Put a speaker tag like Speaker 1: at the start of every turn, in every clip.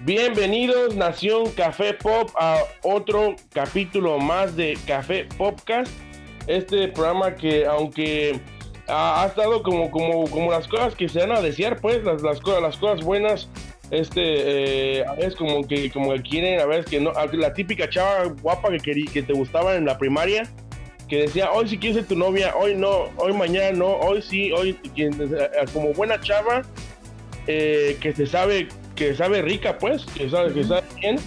Speaker 1: Bienvenidos Nación Café Pop a otro capítulo más de Café Popcast. Este programa que aunque ha, estado como, como, como las cosas que se van a desear, pues las, las, cosas, las cosas buenas, este, eh, como que, como que quieren, a veces que no, la típica chava guapa que, querí, que te gustaba en la primaria, que decía, hoy sí quieres tu novia, hoy no, hoy mañana no, hoy sí, hoy, como buena chava, eh, que se sabe que sabe rica, pues, que sabe, que sabe bien.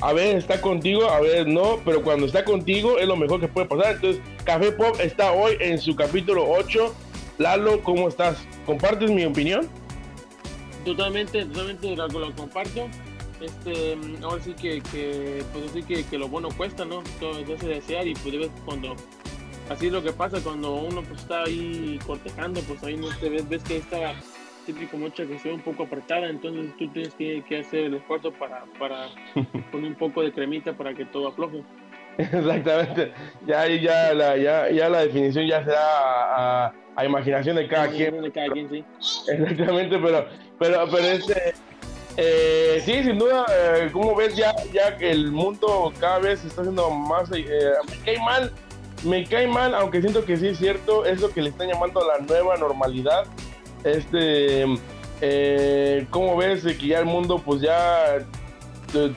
Speaker 1: A ver, está contigo, a ver, no, pero cuando está contigo es lo mejor que puede pasar. Entonces, Café Pop está hoy en su capítulo 8. Lalo, ¿cómo estás? ¿Compartes mi opinión?
Speaker 2: Totalmente, totalmente lo, comparto. Este, ahora sí que, que pues así que, que, lo bueno cuesta, ¿no? Todo se desear y pues cuando así es lo que pasa cuando uno pues está ahí cortejando, pues ahí no te ves, ves que está típico mucha que sea un poco apretada, entonces tú tienes que, hacer el esfuerzo para, para poner un poco de cremita para que todo afloje.
Speaker 1: Exactamente, ya ya la, ya, ya la definición ya será a, a imaginación de cada quien.
Speaker 2: De cada quien sí.
Speaker 1: Exactamente, pero, pero, pero este, eh, sí, sin duda, eh, como ves ya, ya que el mundo cada vez se está haciendo más, eh, me cae mal, me cae mal, aunque siento que sí es cierto, es lo que le están llamando la nueva normalidad, este, eh, ¿cómo ves que ya el mundo, pues ya,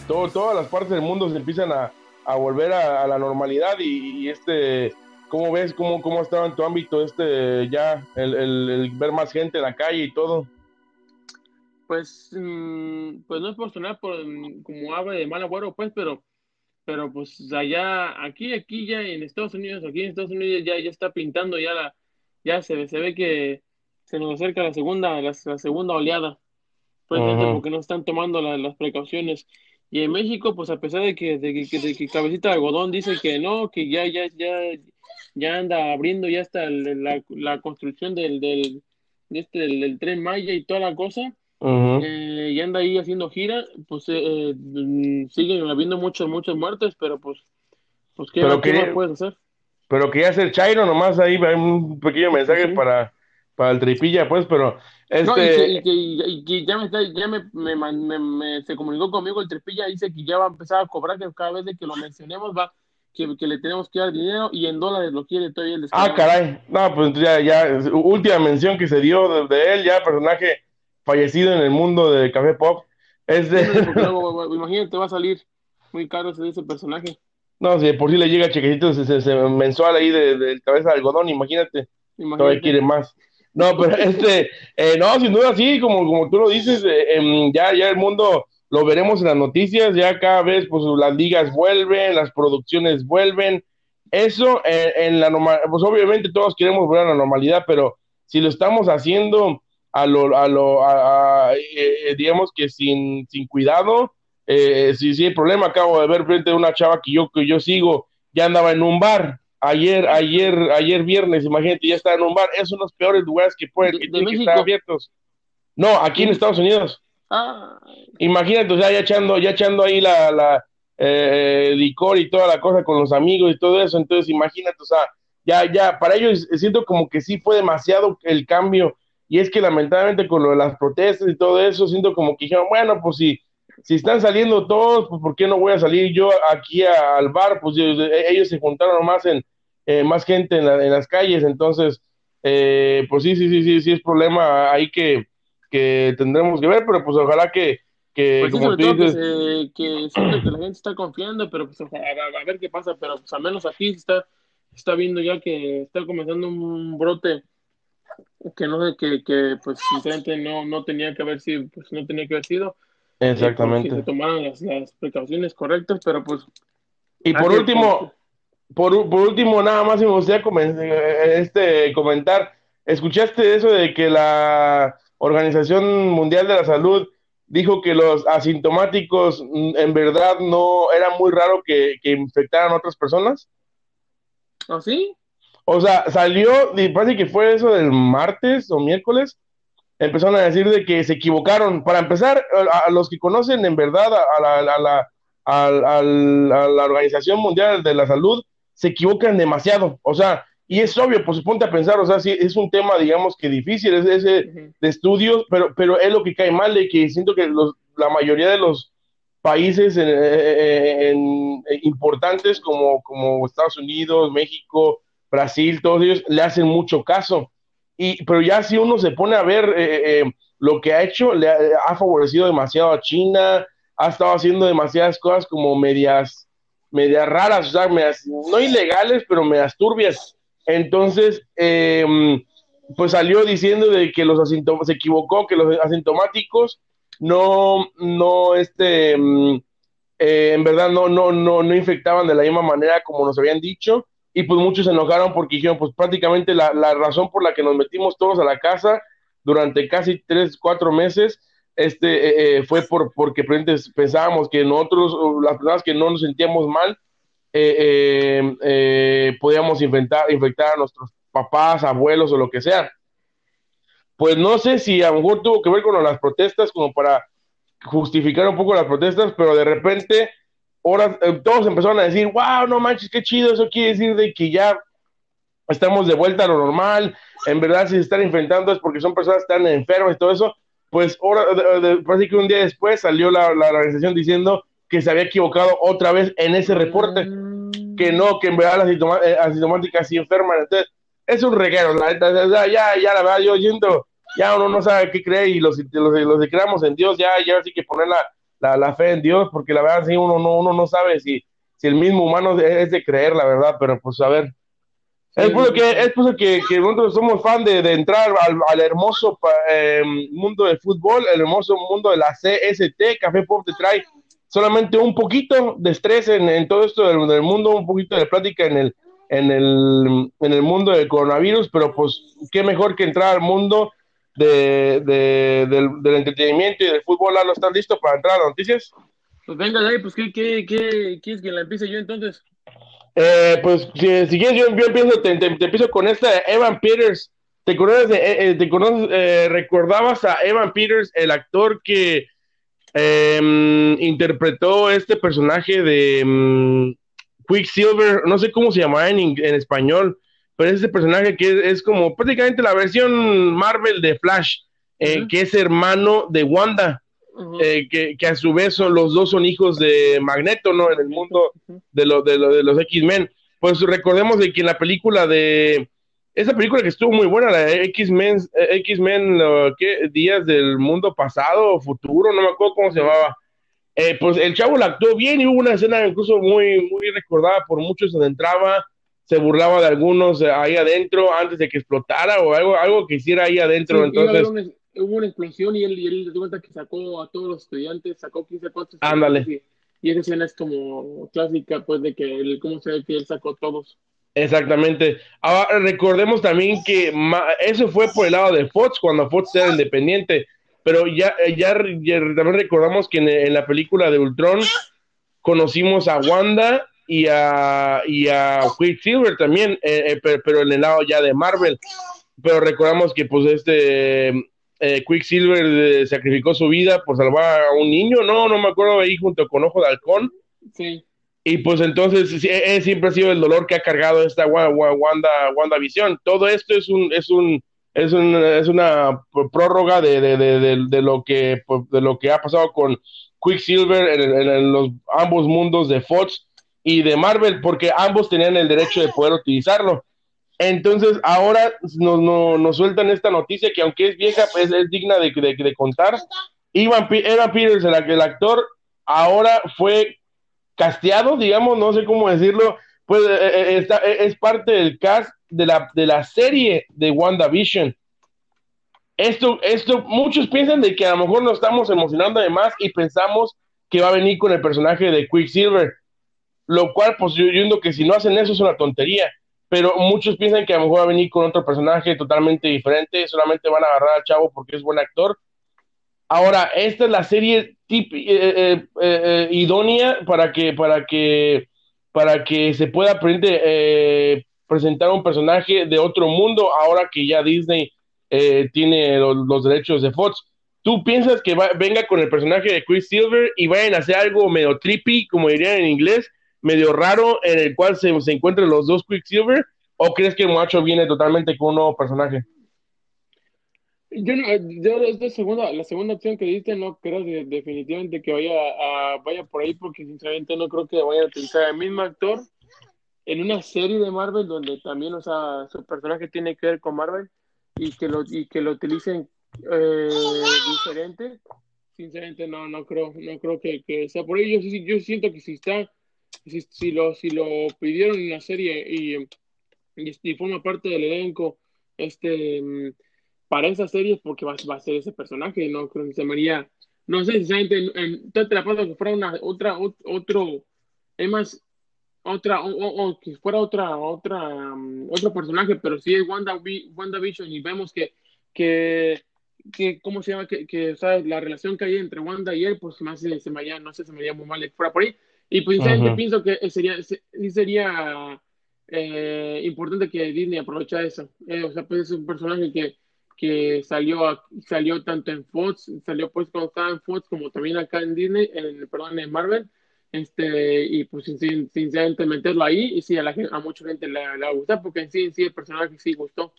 Speaker 1: todo, todas las partes del mundo se empiezan a, a volver a, la normalidad y, este, ¿cómo ves, cómo, cómo estaba en tu ámbito este, ya, el, el, ver más gente en la calle y todo?
Speaker 2: Pues, mmm, pues no es por sonar por, como ave de mal agüero, pues, pero, pero pues allá, aquí, aquí ya en Estados Unidos, aquí en Estados Unidos ya, ya está pintando ya la, ya se se ve que se nos acerca la segunda, la, la segunda oleada, pues uh -huh. porque no están tomando la, las precauciones. Y en México, pues a pesar de que, de que, de que Cabecita de Algodón dice que no, que ya, ya, ya, ya anda abriendo ya está la, la construcción del, del, de este, del, del, tren Maya y toda la cosa, uh -huh. eh, y anda ahí haciendo gira, pues eh, siguen habiendo muchas, muchas muertes, pero pues, pues ¿qué,
Speaker 1: pero
Speaker 2: ¿qué
Speaker 1: que,
Speaker 2: más puedes hacer?
Speaker 1: Pero quería hacer Chairo nomás ahí, un pequeño mensaje para para el tripilla, pues, pero este...
Speaker 2: No, y, que, y, que, y, que, ya, me, está, ya me, me, me, se comunicó conmigo el tripilla, dice que ya va a empezar a cobrar, que cada vez de que lo mencionemos va, que, que le tenemos que dar dinero y en dólares lo quiere todavía el.
Speaker 1: Ah, caray, no, pues ya, ya, última mención que se dio de, de él, ya personaje fallecido en el mundo de Café Pop. Es de...
Speaker 2: Sí, luego, imagínate, va a salir muy caro ese, ese personaje.
Speaker 1: No, si por si le llega chequecito se, se, se mensual ahí de, de, cabeza de algodón, imagínate, imagínate. todavía quiere más. No, pero este, eh, no, sin duda sí, como, como tú lo dices, eh, eh, ya, ya el mundo lo veremos en las noticias, ya cada vez pues las ligas vuelven, las producciones vuelven, eso en la pues obviamente todos queremos volver a la normalidad, pero si lo estamos haciendo a lo, a lo, a, a, digamos que sin, sin cuidado, sí, sí, el problema, acabo de ver frente a una chava que yo, que yo sigo, ya andaba en un bar, ayer, ayer, ayer viernes, imagínate, ya está en un bar, es uno de los peores lugares que pueden, que tienen que estar abiertos. No, aquí en Estados Unidos.
Speaker 2: Ah.
Speaker 1: Imagínate, o sea, ya echando, ya echando ahí la, la eh, licor y toda la cosa con los amigos y todo eso, entonces imagínate, o sea, ya, ya, para ellos siento como que sí fue demasiado el cambio, y es que lamentablemente con lo de las protestas y todo eso, siento como que dijeron, bueno, pues si, si están saliendo todos, pues ¿por qué no voy a salir yo aquí a, al bar? Pues ellos se juntaron más en, eh, más gente en, la, en, las calles, entonces, eh, pues sí, sí, sí, sí, sí es problema ahí que, que tendremos que ver, pero pues ojalá que, que
Speaker 2: pues sí, como tú dices... Que, que, que la gente está confiando, pero pues ojalá, a, a, ver qué pasa, pero pues al menos aquí está, está viendo ya que está comenzando un brote que no sé, que, que pues sinceramente no, no tenía que haber sido, pues no tenía que haber sido.
Speaker 1: Exactamente.
Speaker 2: Eh, se tomaran las, las, precauciones correctas, pero pues...
Speaker 1: Y por último, por, por, último, nada más me gustaría este, comentar, ¿escuchaste eso de que la Organización Mundial de la Salud dijo que los asintomáticos mm, en verdad no era muy raro que, que infectaran a otras personas?
Speaker 2: ¿Ah, sí?
Speaker 1: O sea, salió, parece que fue eso del martes o miércoles, empezaron a decir de que se equivocaron. Para empezar, a, a los que conocen en verdad a la, a la, a, a la Organización Mundial de la Salud, se equivocan demasiado. O sea, y es obvio, pues ponte a pensar, o sea, sí, es un tema, digamos que difícil, es ese uh -huh. de estudios, pero, pero es lo que cae mal, de que siento que los, la mayoría de los países importantes como, como Estados Unidos, México, Brasil, todos ellos le hacen mucho caso. Y, pero ya si uno se pone a ver eh, eh, lo que ha hecho, le ha, favorecido demasiado a China, ha estado haciendo demasiadas cosas como medias, medias raras, o sea, no ilegales, pero medias turbias. Entonces, em, pues salió diciendo de que los asintomáticos, se equivocó, que los asintomáticos no, no, este, em, eh, en verdad no, no, no, no infectaban de la misma manera como nos habían dicho y pues muchos se enojaron porque dijeron, pues prácticamente la, la, razón por la que nos metimos todos a la casa durante casi tres, cuatro meses, este, eh, eh, fue por, porque pensábamos que nosotros, las personas que no nos sentíamos mal, eh, podíamos infectar, infectar a nuestros papás, abuelos o lo que sea. Pues no sé si a lo mejor tuvo que ver con las protestas, como para justificar un poco las protestas, pero de repente ahora eh, todos empezaron a decir, wow, no manches, qué chido, eso quiere decir de que ya estamos de vuelta a lo normal, en verdad si se están enfrentando es porque son personas que están enfermas y todo eso, pues ahora, parece que un día después salió la, organización diciendo que se había equivocado otra vez en ese reporte, mm. que no, que en verdad las eh, asintomáticas sí enferman, entonces es un reguero, la ya, ya la verdad, yo yendo, ya uno no sabe qué cree y los, los, los creamos en Dios, ya, ya sí que ponerla la, fe en Dios, porque la verdad sí uno no, uno no sabe si, si el mismo humano es de creer, la verdad, pero pues a ver. Es por que, es que, que, nosotros somos fan de, de entrar al, al hermoso em, mundo del fútbol, el hermoso mundo de la CST, Café Pop te trae solamente un poquito de estrés en, en todo esto del, del, mundo, un poquito de plática en el, en el, en el mundo del coronavirus, pero pues qué mejor que entrar al mundo de, del, del, entretenimiento y del fútbol, ¿no ¿estás listo para entrar a las noticias?
Speaker 2: Pues venga, ahí, pues ¿qué, qué, qué quieres que la empiece yo entonces?
Speaker 1: Eh, pues si, si, quieres, yo, empiezo, te, te, empiezo con esta Evan Peters. ¿Te conoces, eh, te conoces eh, recordabas a Evan Peters, el actor que em, interpretó este personaje de um, Quicksilver, no sé cómo se llamaba en, en español, pero es ese personaje que es, como prácticamente la versión Marvel de Flash, eh, que es hermano de Wanda, eh, que, a su vez son, los dos son hijos de Magneto, ¿no? En el mundo de, lo, de, de los X-Men. Pues recordemos de que en la película de... Esa película que estuvo muy buena, la X-Men, X-Men, ¿qué? Días del mundo pasado futuro, no me acuerdo cómo se llamaba. Eh, pues el chavo la actuó bien y hubo una escena incluso muy, muy recordada por muchos donde entraba se burlaba de algunos eh, ahí adentro antes de que explotara o algo, algo que hiciera ahí adentro. entonces,
Speaker 2: hubo una explosión y él, y él cuenta que sacó a todos los estudiantes, sacó 15 cosas.
Speaker 1: Ándale.
Speaker 2: Y, esa escena es como clásica, pues, de que él, cómo se ve que él sacó a todos.
Speaker 1: Exactamente. Ahora, recordemos también que eso fue por el lado de Fox, cuando Fox era independiente, pero ya, ya, también recordamos que en, en la película de Ultron conocimos a Wanda y a, y a Quicksilver también, eh, eh, pero, en el lado ya de Marvel. Pero recordamos que pues este eh, Quicksilver sacrificó su vida por salvar a un niño, no, no me acuerdo ahí junto con Ojo de Halcón.
Speaker 2: Sí.
Speaker 1: Y pues entonces siempre ha sido el dolor que ha cargado esta Wanda, Wanda Visión. Todo esto es un, es un, es, un, es una prórroga de, de, de, de, lo que, pues, de lo que ha pasado con Quicksilver en, en los ambos mundos de Fox y de Marvel, porque ambos tenían el derecho de poder utilizarlo. Entonces, ahora nos, nos, sueltan esta noticia que aunque es vieja, pues es digna de, de, contar. Evan, Evan Peters, el, actor, ahora fue casteado, digamos, no sé cómo decirlo, pues eh, eh, eh, es parte del cast de la, de la serie de WandaVision. Esto, esto, muchos piensan de que a lo mejor nos estamos emocionando de más y pensamos que va a venir con el personaje de Quicksilver lo cual pues yo, entiendo que si no hacen eso es una tontería, pero muchos piensan que a lo mejor va a venir con otro personaje totalmente diferente, solamente van a agarrar al chavo porque es buen actor. Ahora, esta es la serie tip, eh, eh, eh, idónea para que, para que, para que se pueda presentar un personaje de otro mundo ahora que ya Disney tiene los, derechos de Fox. ¿Tú piensas que venga con el personaje de Chris Silver y vayan a hacer algo medio trippy, como dirían en inglés, medio raro en el cual se, se encuentran los dos Quicksilver? ¿O crees que macho viene totalmente con un nuevo personaje?
Speaker 2: Yo, yo esta segunda, la segunda opción que diste no creo definitivamente que vaya, vaya por ahí porque sinceramente no creo que vaya a utilizar el mismo actor en una serie de Marvel donde también, o sea, su personaje tiene que ver con Marvel y que lo, y que lo utilicen eh, diferente, sinceramente no, no creo, no creo que, que sea por ello. Yo, yo siento que si está, si, lo, si lo pidieron en la serie y, y, forma parte del elenco, este para esa serie porque va, va a ser ese personaje, no creo que se María, no sé, sinceramente, en, te la paso que fuera una, otra, otro, es más, otra, o, que fuera otra, otra, um, otro personaje, pero si es Wanda, WandaVision y vemos que, que, que, ¿cómo se llama? Que, que la relación que hay entre Wanda y él, pues más se, se me no sé, se me haría muy mal que fuera por ahí. Y pues, pienso que sería, sí sería eh, importante que Disney aprovecha eso. Eh, o sea, pues es un personaje que, que salió, salió tanto en Fox, salió pues cuando estaba en Fox como también acá en Disney, en, perdón, en Marvel este, y pues sinceramente meterlo ahí, y sí, a, la, a mucha gente le, le va a gustar, porque en sí, en sí el personaje sí gustó.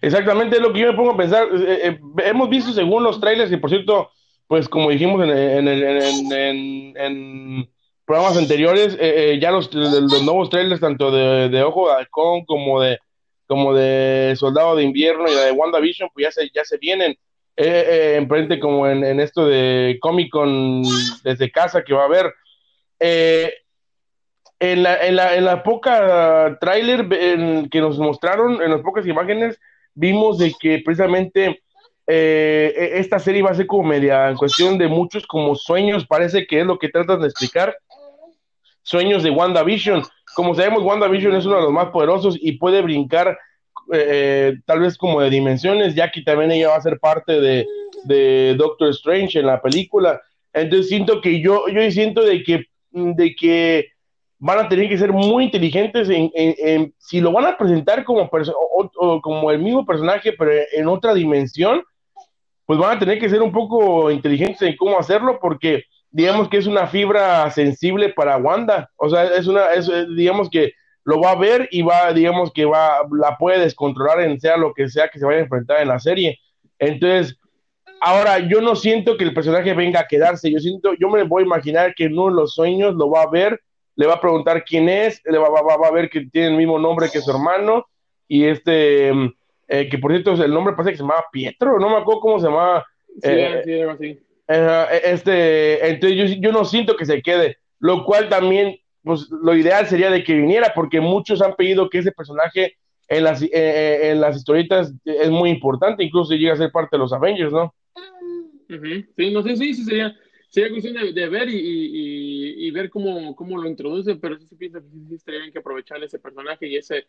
Speaker 1: Exactamente es lo que yo me pongo a pensar. Eh, eh, hemos visto según los trailers, y por cierto, pues como dijimos en, en, en, en programas anteriores, eh, ya los, los, nuevos trailers, tanto de, de, Ojo de Halcón como de, como de Soldado de Invierno y de WandaVision, pues ya se, ya se vienen. en frente como en, esto de Comic Con desde casa que va a haber eh, en, la, en, la, en la poca trailer que nos mostraron, en las pocas imágenes, vimos de que precisamente eh, e, esta serie va a ser como media en cuestión de muchos como sueños, parece que es lo que tratan de explicar. Sueños de WandaVision. Como sabemos, WandaVision es uno de los más poderosos y puede brincar eh, tal vez como de dimensiones, ya que también ella va a ser parte de, de Doctor Strange en la película. Entonces siento que yo, yo siento de que de que van a tener que ser muy inteligentes en, si lo van a presentar como, como el mismo personaje, pero en otra dimensión, pues van a tener que ser un poco inteligentes en cómo hacerlo, porque digamos que es una fibra sensible para Wanda, o sea, es una, es, digamos que lo va a ver y va, digamos que va, la puede descontrolar en sea lo que sea que se vaya a enfrentar en la serie. Entonces, Ahora, yo no siento que el personaje venga a quedarse, yo siento, yo me voy a imaginar que en uno de los sueños lo va a ver, le va a preguntar quién es, le va, va, a ver que tiene el mismo nombre que su hermano, y este, eh, que por cierto el nombre parece que se llamaba Pietro, no me acuerdo cómo se llamaba. Sí, eh, sí, así. Eh, este, entonces yo, yo no siento que se quede, lo cual también, pues lo ideal sería de que viniera, porque muchos han pedido que ese personaje en las, en las historietas es muy importante, incluso llega a ser parte de los Avengers, ¿no?
Speaker 2: Sí, no sé, sí, sí, sería, sería cuestión de, ver y, y, y, ver cómo, cómo lo introduce, pero sí se piensa que sí, estaría bien que aprovechar ese personaje y ese,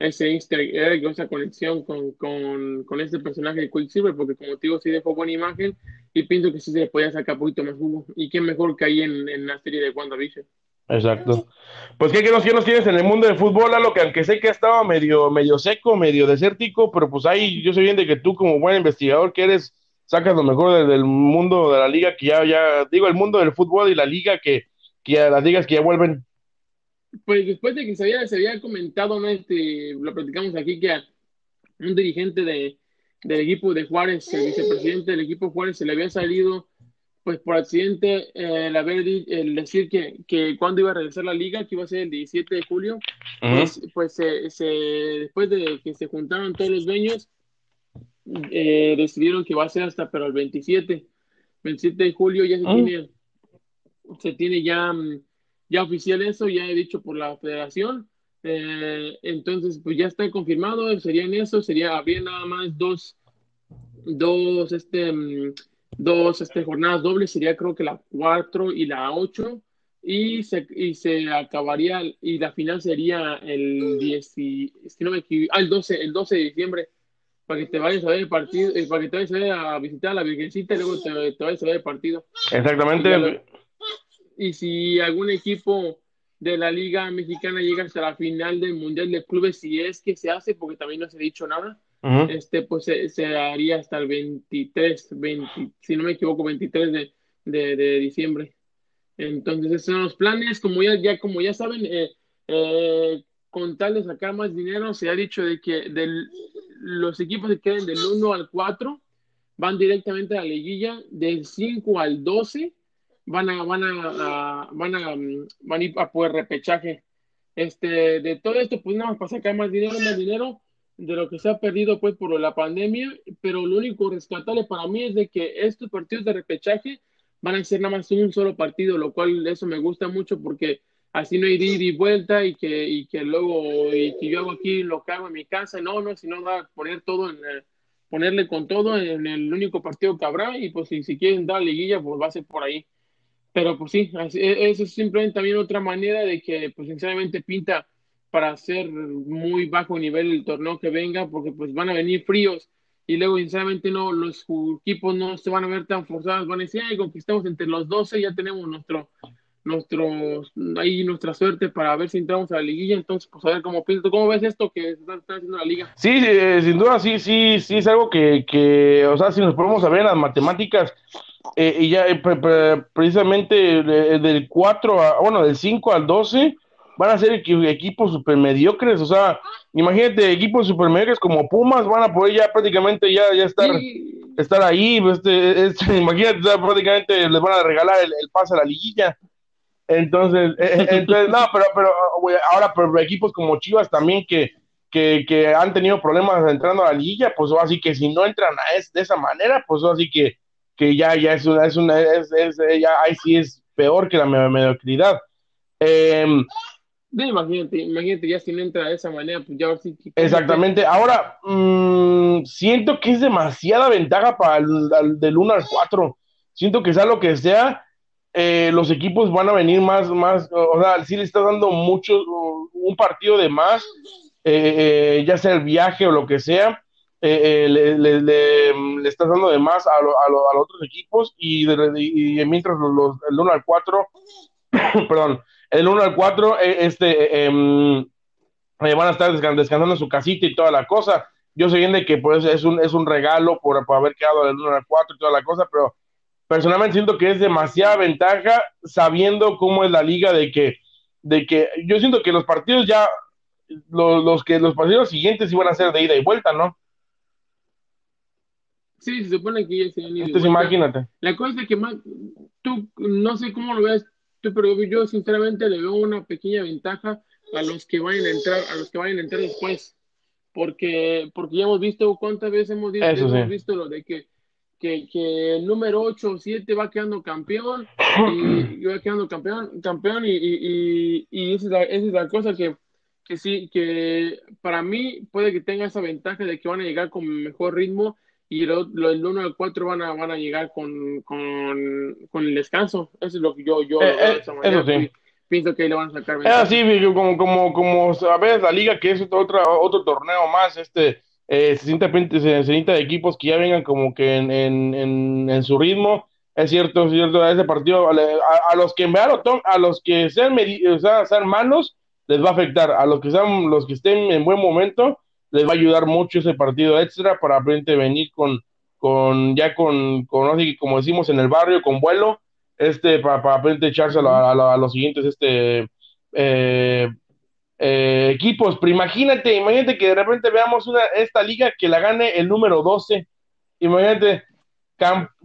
Speaker 2: ese easter egg, esa conexión con, con, con este personaje de Quicksilver, porque como te digo, sí dejó buena imagen y pienso que sí se le podía sacar un poquito más jugo. Y qué mejor que ahí en, en la serie de WandaVision.
Speaker 1: Exacto. Pues qué, qué nos, qué nos tienes en el mundo del fútbol, lo que aunque sé que ha estado medio, medio seco, medio desértico, pero pues ahí yo sé bien de que tú como buen investigador que eres, sacas lo mejor del, mundo de la liga, que ya, ya, digo, el mundo del fútbol y la liga, que, que las ligas que ya vuelven.
Speaker 2: Pues después de que se había, se había comentado, ¿no? este, lo platicamos aquí, que a un dirigente de, del equipo de Juárez, el vicepresidente del equipo Juárez, se le había salido, pues por accidente, el, haber, el decir que, que cuando iba a regresar la liga, que iba a ser el 17 de julio, pues, pues se, después de que se juntaron todos los dueños, eh, decidieron que va a ser hasta pero el 27, 27 de julio ya se ah. tiene, se tiene ya, mm, ya oficial eso, ya he dicho por la federación. Eh, entonces, pues ya está confirmado, sería en eso, sería, habría nada más dos, dos, este, mm, dos este, jornadas dobles, sería creo que la 4 y la 8, y se, y se acabaría, y la final sería el 10, y, no me ah, el 12, el 12 de diciembre para que te vayas a ver el partido, eh, para que te vayas a, visitar a la Virgencita y luego te, te, vayas a ver el partido.
Speaker 1: Exactamente.
Speaker 2: Y, si algún equipo de la Liga Mexicana llega hasta la final del Mundial de Clubes, si es que se hace, porque también no se ha dicho nada, este pues se, haría hasta el 23, 20, si no me equivoco, 23 de, de, de, diciembre. Entonces, esos son los planes. Como ya, ya, como ya saben, eh, eh, con tal de sacar más dinero, se ha dicho de que del, los equipos se queden del 1 al 4 van directamente a la liguilla, del 5 al 12 van a, van a, van a, van a ir a poder repechaje. Este, de todo esto, pues nada más para sacar más dinero, más dinero de lo que se ha perdido pues por la pandemia, pero lo único rescatable para mí es de que estos partidos de repechaje van a ser nada más un solo partido, lo cual eso me gusta mucho porque así no ida y vuelta y que, y que luego y que yo hago aquí lo que hago en mi casa, no, no, sino va a poner todo en ponerle con todo en el único partido que habrá y pues si, si quieren dar liguilla pues va a ser por ahí. Pero pues sí, e, eso es simplemente también otra manera de que pues sinceramente pinta para hacer muy bajo nivel el torneo que venga porque pues van a venir fríos y luego sinceramente no los equipos no se van a ver tan forzados, van a decir, ay, conquistamos entre los 12, ya tenemos nuestro nuestros ahí nuestra suerte para ver si entramos a la liguilla entonces pues a ver cómo piensas cómo ves esto que está, haciendo la liga
Speaker 1: sí eh, sin duda sí sí sí es algo que, que o sea si nos ponemos a ver las matemáticas eh, y ya eh, precisamente del 4 a bueno del 5 al 12 van a ser equipos super mediocres o sea imagínate equipos super mediocres como Pumas van a poder ya prácticamente ya ya estar estar ahí este, este, imagínate prácticamente les van a regalar el, el pase a la liguilla. Entonces, eh, eh, entonces no, pero, pero ahora pero equipos como Chivas también que, que, que, han tenido problemas entrando a la liguilla, pues así que si no entran a es, de esa manera, pues así que, que ya, ya es una, es una, es, es ya ahí sí es peor que la mediocridad. Eh,
Speaker 2: imagínate, imagínate, ya si no entra de esa manera, pues ya sí.
Speaker 1: Exactamente. Ahora, mmm, siento que es demasiada ventaja para el, del 1 al 4. Siento que sea lo que sea, eh, los equipos van a venir más, más, o sea, si le estás dando mucho, un partido de más, eh, eh, ya sea el viaje o lo que sea, le, le, le, estás dando de más a, a, los otros equipos y, mientras los, el 1 al 4, perdón, el 1 al 4, este, em, van a estar descansando en su casita y toda la cosa. Yo sé bien de que pues, es, un, es un regalo por, por haber quedado del 1 al 4 y toda la cosa, pero personalmente siento que es demasiada ventaja sabiendo cómo es la liga de que, de que yo siento que los partidos ya, los, los que los partidos siguientes iban a ser de ida y vuelta, ¿no?
Speaker 2: Sí, se supone que ya se han
Speaker 1: ido. Entonces imagínate.
Speaker 2: La cosa es que más, tú, no sé cómo lo ves tú, pero yo sinceramente le veo una pequeña ventaja a los que vayan a entrar, a los que vayan a entrar después. Porque, porque ya hemos visto cuántas veces hemos visto, hemos visto lo de que que, que, el número 8 o 7 va quedando campeón y, va quedando campeón, campeón y, y, y esa, es la, esa, es la, cosa que, que sí, que para mí puede que tenga esa ventaja de que van a llegar con mejor ritmo y el, el 1 al 4 van a, van a llegar con, con, con, el descanso. Eso es lo que yo, yo
Speaker 1: eh, eh,
Speaker 2: pienso que le van a sacar
Speaker 1: ventaja. Es así, como, como, como sabes, la liga que es otra, otro torneo más, este eh, se, siente, se, se de equipos que ya vengan como que en, en, en, su ritmo. Es cierto, es cierto, a ese partido, a, los que a los que sean, o sea, sean malos, les va a afectar. A los que sean, los que estén en buen momento, les va a ayudar mucho ese partido extra para venir con, con ya con, con como decimos en el barrio, con vuelo, este, para, para echarse a, a, los siguientes, este, eh, eh, equipos, pero imagínate, imagínate que de repente veamos una, esta liga que la gane el número 12. Imagínate,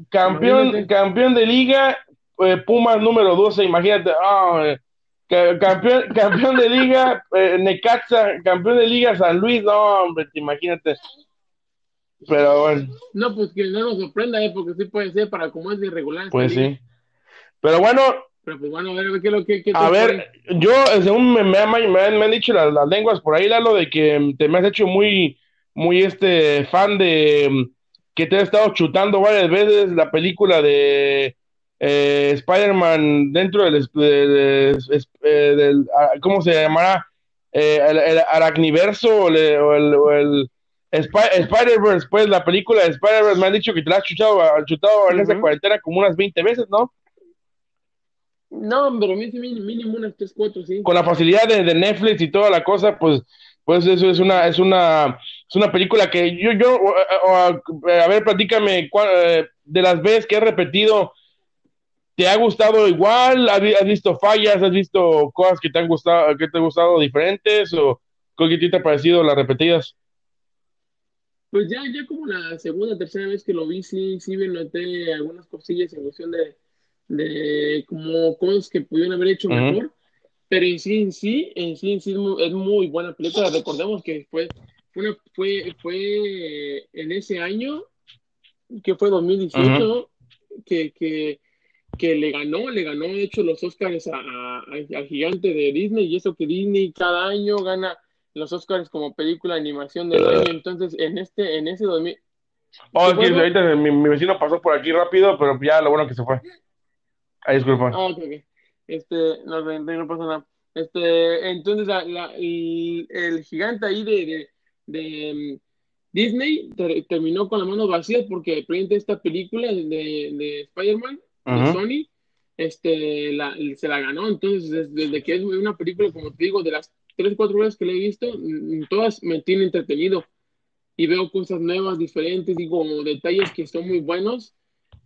Speaker 1: campeón, campeón de liga, eh, Pumas número 12, imagínate, ah, campeón, campeón de liga, eh, Necaxa, campeón de liga San Luis, no, hombre, imagínate. Pero bueno.
Speaker 2: No, pues que no nos sorprenda, porque sí puede ser para como es irregular.
Speaker 1: Pues sí. Pero bueno,
Speaker 2: pero pues bueno, a ver, ¿qué lo que,
Speaker 1: A ver, yo, según me, me, han, dicho las, lenguas por ahí, Lalo, de que te me has hecho muy, muy este fan de que te has estado chutando varias veces la película de eh, Spider-Man dentro del, eh, ¿cómo se llamará? Eh, el, aracniverso o, el, o el, Spider-Verse, pues la película de Spider-Verse me han dicho que te la has chutado, chutado en esa cuarentena como unas 20 veces, ¿no?
Speaker 2: No, pero mínimo unas 3, 4, sí.
Speaker 1: Con la facilidad de, Netflix y toda la cosa, pues, pues eso es una, es una, es una película que yo, yo, a ver, platícame, eh, de las veces que he repetido, ¿te ha gustado igual? ¿Has visto fallas? ¿Has visto cosas que te han gustado, que te han gustado diferentes? ¿O qué te ha parecido las repetidas?
Speaker 2: Pues ya, ya como la segunda, tercera vez que lo vi, sí, sí me noté algunas cosillas en cuestión de, de como cosas que pudieron haber hecho mejor. Pero en sí, en sí, en sí, en sí es muy, buena película. Recordemos que fue, fue, fue, fue en ese año, que fue 2018, que, que, que le ganó, le ganó de hecho los Oscars al gigante de Disney y eso que Disney cada año gana los Oscars como película de animación del año. Entonces, en este, en ese 2000...
Speaker 1: Oh, ahorita mi, mi, vecino pasó por aquí rápido, pero ya lo bueno que se fue. Ahí disculpa.
Speaker 2: Ah, ok, ok. Este, no, no pasa nada. Este, entonces, la, el, el, gigante ahí de, de, de um, Disney ter, terminó con las manos vacías porque frente esta película de, de Spider-Man, de Sony, este, la, se la ganó. Entonces, desde, desde, que es una película, como te digo, de las tres, cuatro veces que la he visto, todas me tienen entretenido y veo cosas nuevas, diferentes, digo, detalles que son muy buenos.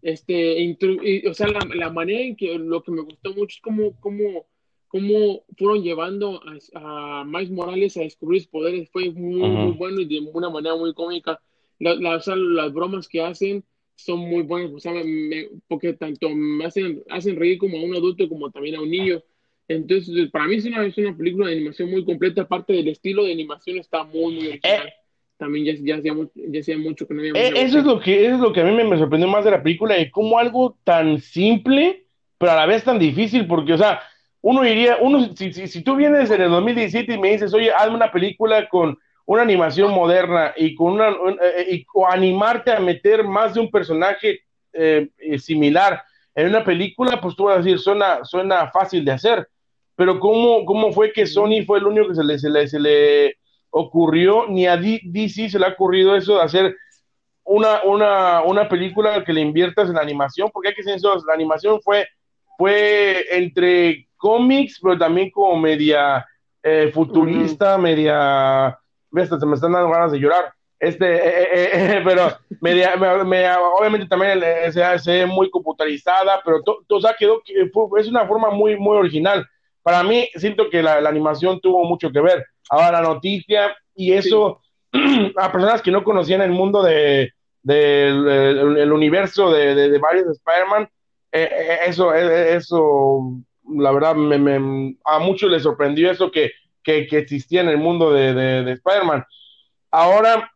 Speaker 2: Este, y, o sea, la, la, manera en que lo que me gustó mucho es cómo, cómo, cómo fueron llevando a, a Miles Morales a descubrir sus poderes. Fue muy, muy bueno y de una manera muy cómica. La, la, o sea, las bromas que hacen son muy buenas, sea, me, porque tanto me hacen, hacen reír como a un adulto como también a un niño. Entonces, para mí es una, es una película de animación muy completa, aparte del estilo de animación está muy, muy original. Eh, También ya, ya, hacía mucho, ya hacía mucho que no había
Speaker 1: eh, eso, es lo que, eso es lo que a mí me, sorprendió más de la película, de cómo algo tan simple, pero a la vez tan difícil, porque, o sea, uno diría, uno, si, si, si tú vienes en el 2017 y me dices, oye, hazme una película con una animación moderna y con una, eh, y, o animarte a meter más de un personaje eh, similar en una película, pues tú vas a decir, suena, suena fácil de hacer. Pero ¿cómo, cómo fue que Sony fue el único que se le, se le, se le ocurrió, ni a DC se le ha ocurrido eso de hacer una, una, una película que le inviertas en la animación, porque hay que decir eso, la animación fue, fue entre cómics, pero también como media eh, futurista, media, se me están dando ganas de llorar, este, eh, eh, eh pero obviamente también se hace muy computarizada, pero to, to, o quedó, es una forma muy, muy original para mí siento que la, animación tuvo mucho que ver. Ahora la noticia y eso a personas que no conocían el mundo de, el, universo de, varios Spider-Man, eso, eso, la verdad, a muchos les sorprendió eso que, que, existía en el mundo de, Spider-Man. Ahora,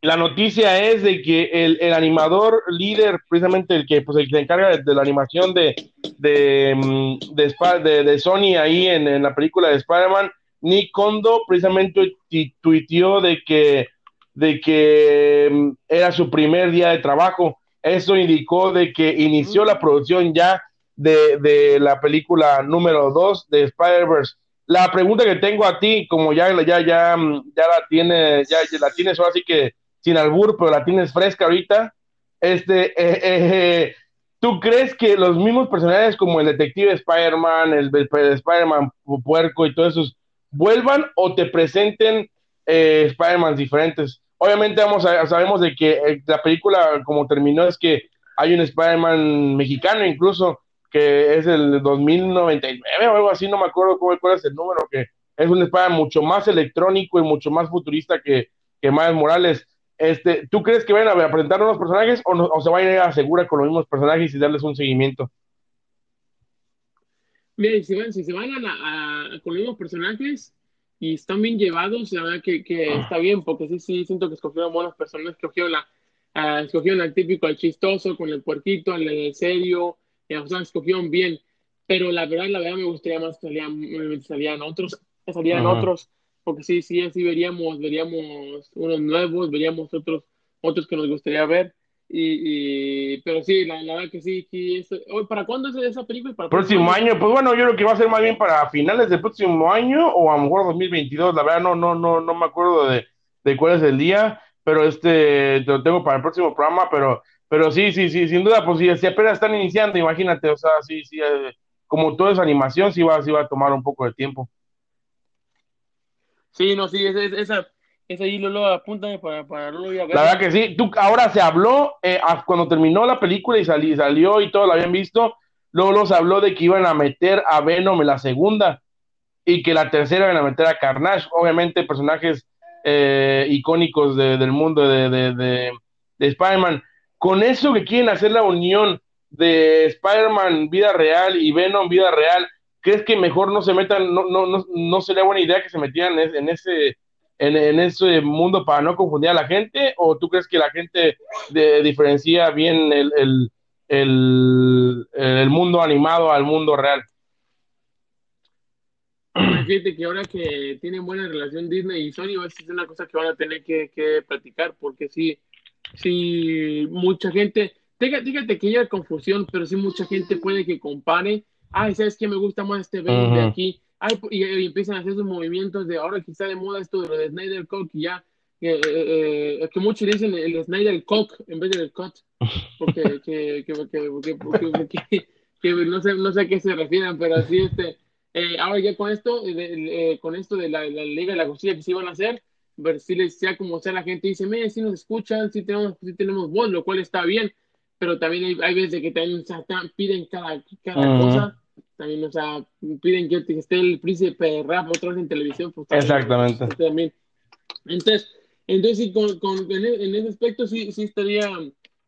Speaker 1: la noticia es de que el, animador líder, precisamente el que pues, el se encarga de, la animación de, de, mm, de, Sony ahí en, la película de Spider-Man, Nick Kondo, precisamente tuiteó de que, de que mm, era su primer día de trabajo. Eso indicó de que inició la producción ya de, la película número 2 de Spider-Verse. La pregunta que tengo a ti, como ya, ya, ya, mm, ya la tienes, ya, la tienes ahora sí que sin albur, pero la tienes fresca ahorita. Este, eh, eh, ¿tú crees que los mismos personajes como el detective Spider-Man, el, el Spider-Man puerco y todos esos vuelvan o te presenten eh, Spider-Man diferentes? Obviamente vamos a, sabemos de que la película como terminó es que hay un Spider-Man mexicano incluso que es el 2099 o algo así, no me acuerdo cuál, es el número, que es un Spider-Man mucho más electrónico y mucho más futurista que, que Miles Morales. Este, ¿Tú crees que van a presentar nuevos personajes o, o se van a ir a segura con los mismos personajes y darles un seguimiento?
Speaker 2: Mira, si, van, si se van a, con los mismos personajes y están bien llevados, la verdad que, que ah. está bien, porque sí, sí, siento que escogieron buenas personas, escogieron, la, uh, escogieron al típico, al chistoso, con el puerquito, al, serio, y, o sea, escogieron bien, pero la verdad, la verdad me gustaría más que salían, salían otros, salían otros porque sí, sí, así veríamos, veríamos unos nuevos, veríamos otros, otros que nos gustaría ver. Y, pero sí, la, verdad que sí, sí ¿para cuándo es esa película? ¿Para
Speaker 1: próximo año, pues bueno, yo creo que va a ser más bien para finales del próximo año o a lo mejor 2022, la verdad no, no, no, no me acuerdo de, de cuál es el día, pero este, lo tengo para el próximo programa, pero, pero sí, sí, sí, sin duda, pues si, si apenas están iniciando, imagínate, o sea, sí, sí, eh, como toda esa animación, sí va, sí va a tomar un poco de tiempo.
Speaker 2: Sí, no, sí, esa, esa, esa ahí Lolo, apúntame para, para Lolo
Speaker 1: La verdad que sí, tú, ahora se habló, eh, cuando terminó la película y salí, salió y todo lo habían visto, luego se habló de que iban a meter a Venom en la segunda y que la tercera iban a meter a Carnage, obviamente personajes eh, icónicos del mundo de, de, de, de Spider-Man. Con eso que quieren hacer la unión de Spider-Man vida real y Venom vida real, ¿crees que mejor no se metan, no, no, no, no sería buena idea que se metieran en ese, en, ese mundo para no confundir a la gente? ¿O tú crees que la gente diferencia bien el, el, el, mundo animado al mundo real?
Speaker 2: Fíjate que ahora que tienen buena relación Disney y Sony, es una cosa que van a tener que, que platicar, porque sí, sí, mucha gente, fíjate, que haya confusión, pero sí mucha gente puede que compare, ay, ¿sabes qué? Me gusta más este Venom de aquí, ay, y, empiezan a hacer sus movimientos de ahora que está de moda esto de lo de Snyder Cock y ya, eh, eh, que muchos dicen el Snyder Cock en vez del Cut, porque que, que, que, no, sé, no sé a qué se refieren, pero así este eh, ahora ya con esto, eh, eh, con esto de la, Liga de la Justicia que se iban a hacer, ver si sea como sea la gente dice, mire, si nos escuchan, si tenemos, si tenemos voz, lo cual está bien, pero también hay, veces que también piden cada, cada cosa, también, o sea, piden que esté el príncipe rap otra vez en televisión. Pues,
Speaker 1: Exactamente.
Speaker 2: También. Entonces, entonces con, con, en, ese aspecto sí, sí estaría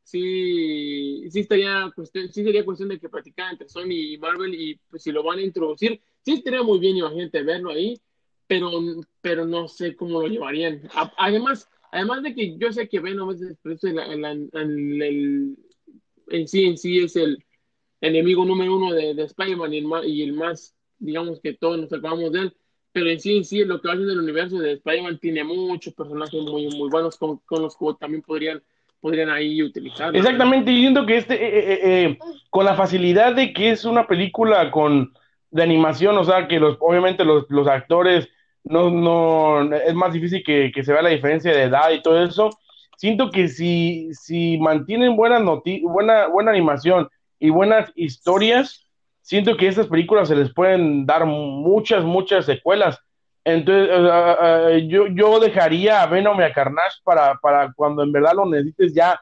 Speaker 2: sí, sí, estaría cuestión, sí sería cuestión de que practicaran entre Sony y Marvel y pues, si lo van a introducir, sí estaría muy bien, imagínate, verlo ahí, pero, pero no sé cómo lo llevarían. además, además de que yo sé que Venom es el, el, en sí en sí es el enemigo número uno de, de Spider-Man y, y, el más, digamos que todos nos acabamos de él, pero en sí en sí lo que va haciendo el universo de Spider-Man tiene muchos personajes muy, muy buenos con, con los que también podrían podrían ahí utilizar.
Speaker 1: Exactamente, diciendo que este, eh, eh, eh, con la facilidad de que es una película con de animación, o sea, que los, obviamente los, los actores no, no, es más difícil que, que, se vea la diferencia de edad y todo eso. Siento que si, si mantienen buena, buena, buena animación y buenas historias, siento que estas películas se les pueden dar muchas, muchas secuelas. Entonces, yo, yo dejaría a Venom y a Carnage para, para cuando en verdad lo necesites ya,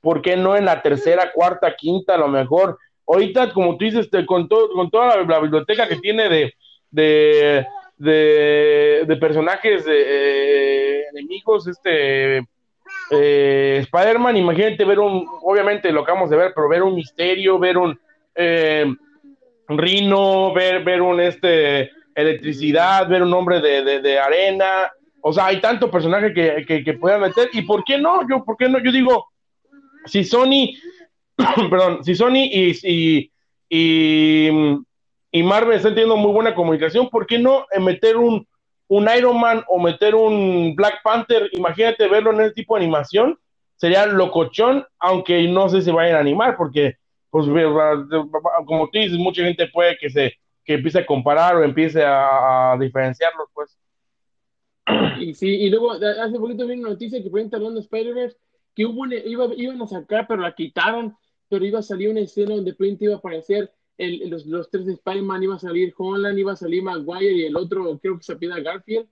Speaker 1: ¿por qué no en la tercera, cuarta, quinta, a lo mejor? Ahorita, como tú dices, con, todo, con toda la, biblioteca que tiene de, de, de, personajes eh, enemigos, este eh, Spider-Man, imagínate ver un, obviamente lo acabamos de ver, pero ver un misterio, ver un eh, Rino, ver, ver un este electricidad, ver un hombre de, de, arena. O sea, hay tanto personaje que, que, que puedan meter. ¿Y por qué no? Yo, ¿por qué no? Yo digo, si Sony, perdón, si Sony y, y, y, Marvel están teniendo muy buena comunicación, ¿por qué no meter un, Iron Man o meter un Black Panther? Imagínate verlo en ese tipo de animación. Sería locochón, aunque no sé si vayan a animar, porque, pues, como tú dices, mucha gente puede que se empiece a comparar o empiece a, diferenciarlos, pues.
Speaker 2: Y sí, y luego hace poquito vi una noticia que fue hablando de Spider-Verse hubo iba, iban a sacar, pero la quitaron, pero iba a salir una escena donde Print iba a aparecer el, los, los, tres de Spider-Man, iba a salir Holland, iba a salir Maguire y el otro, creo que se pida Garfield,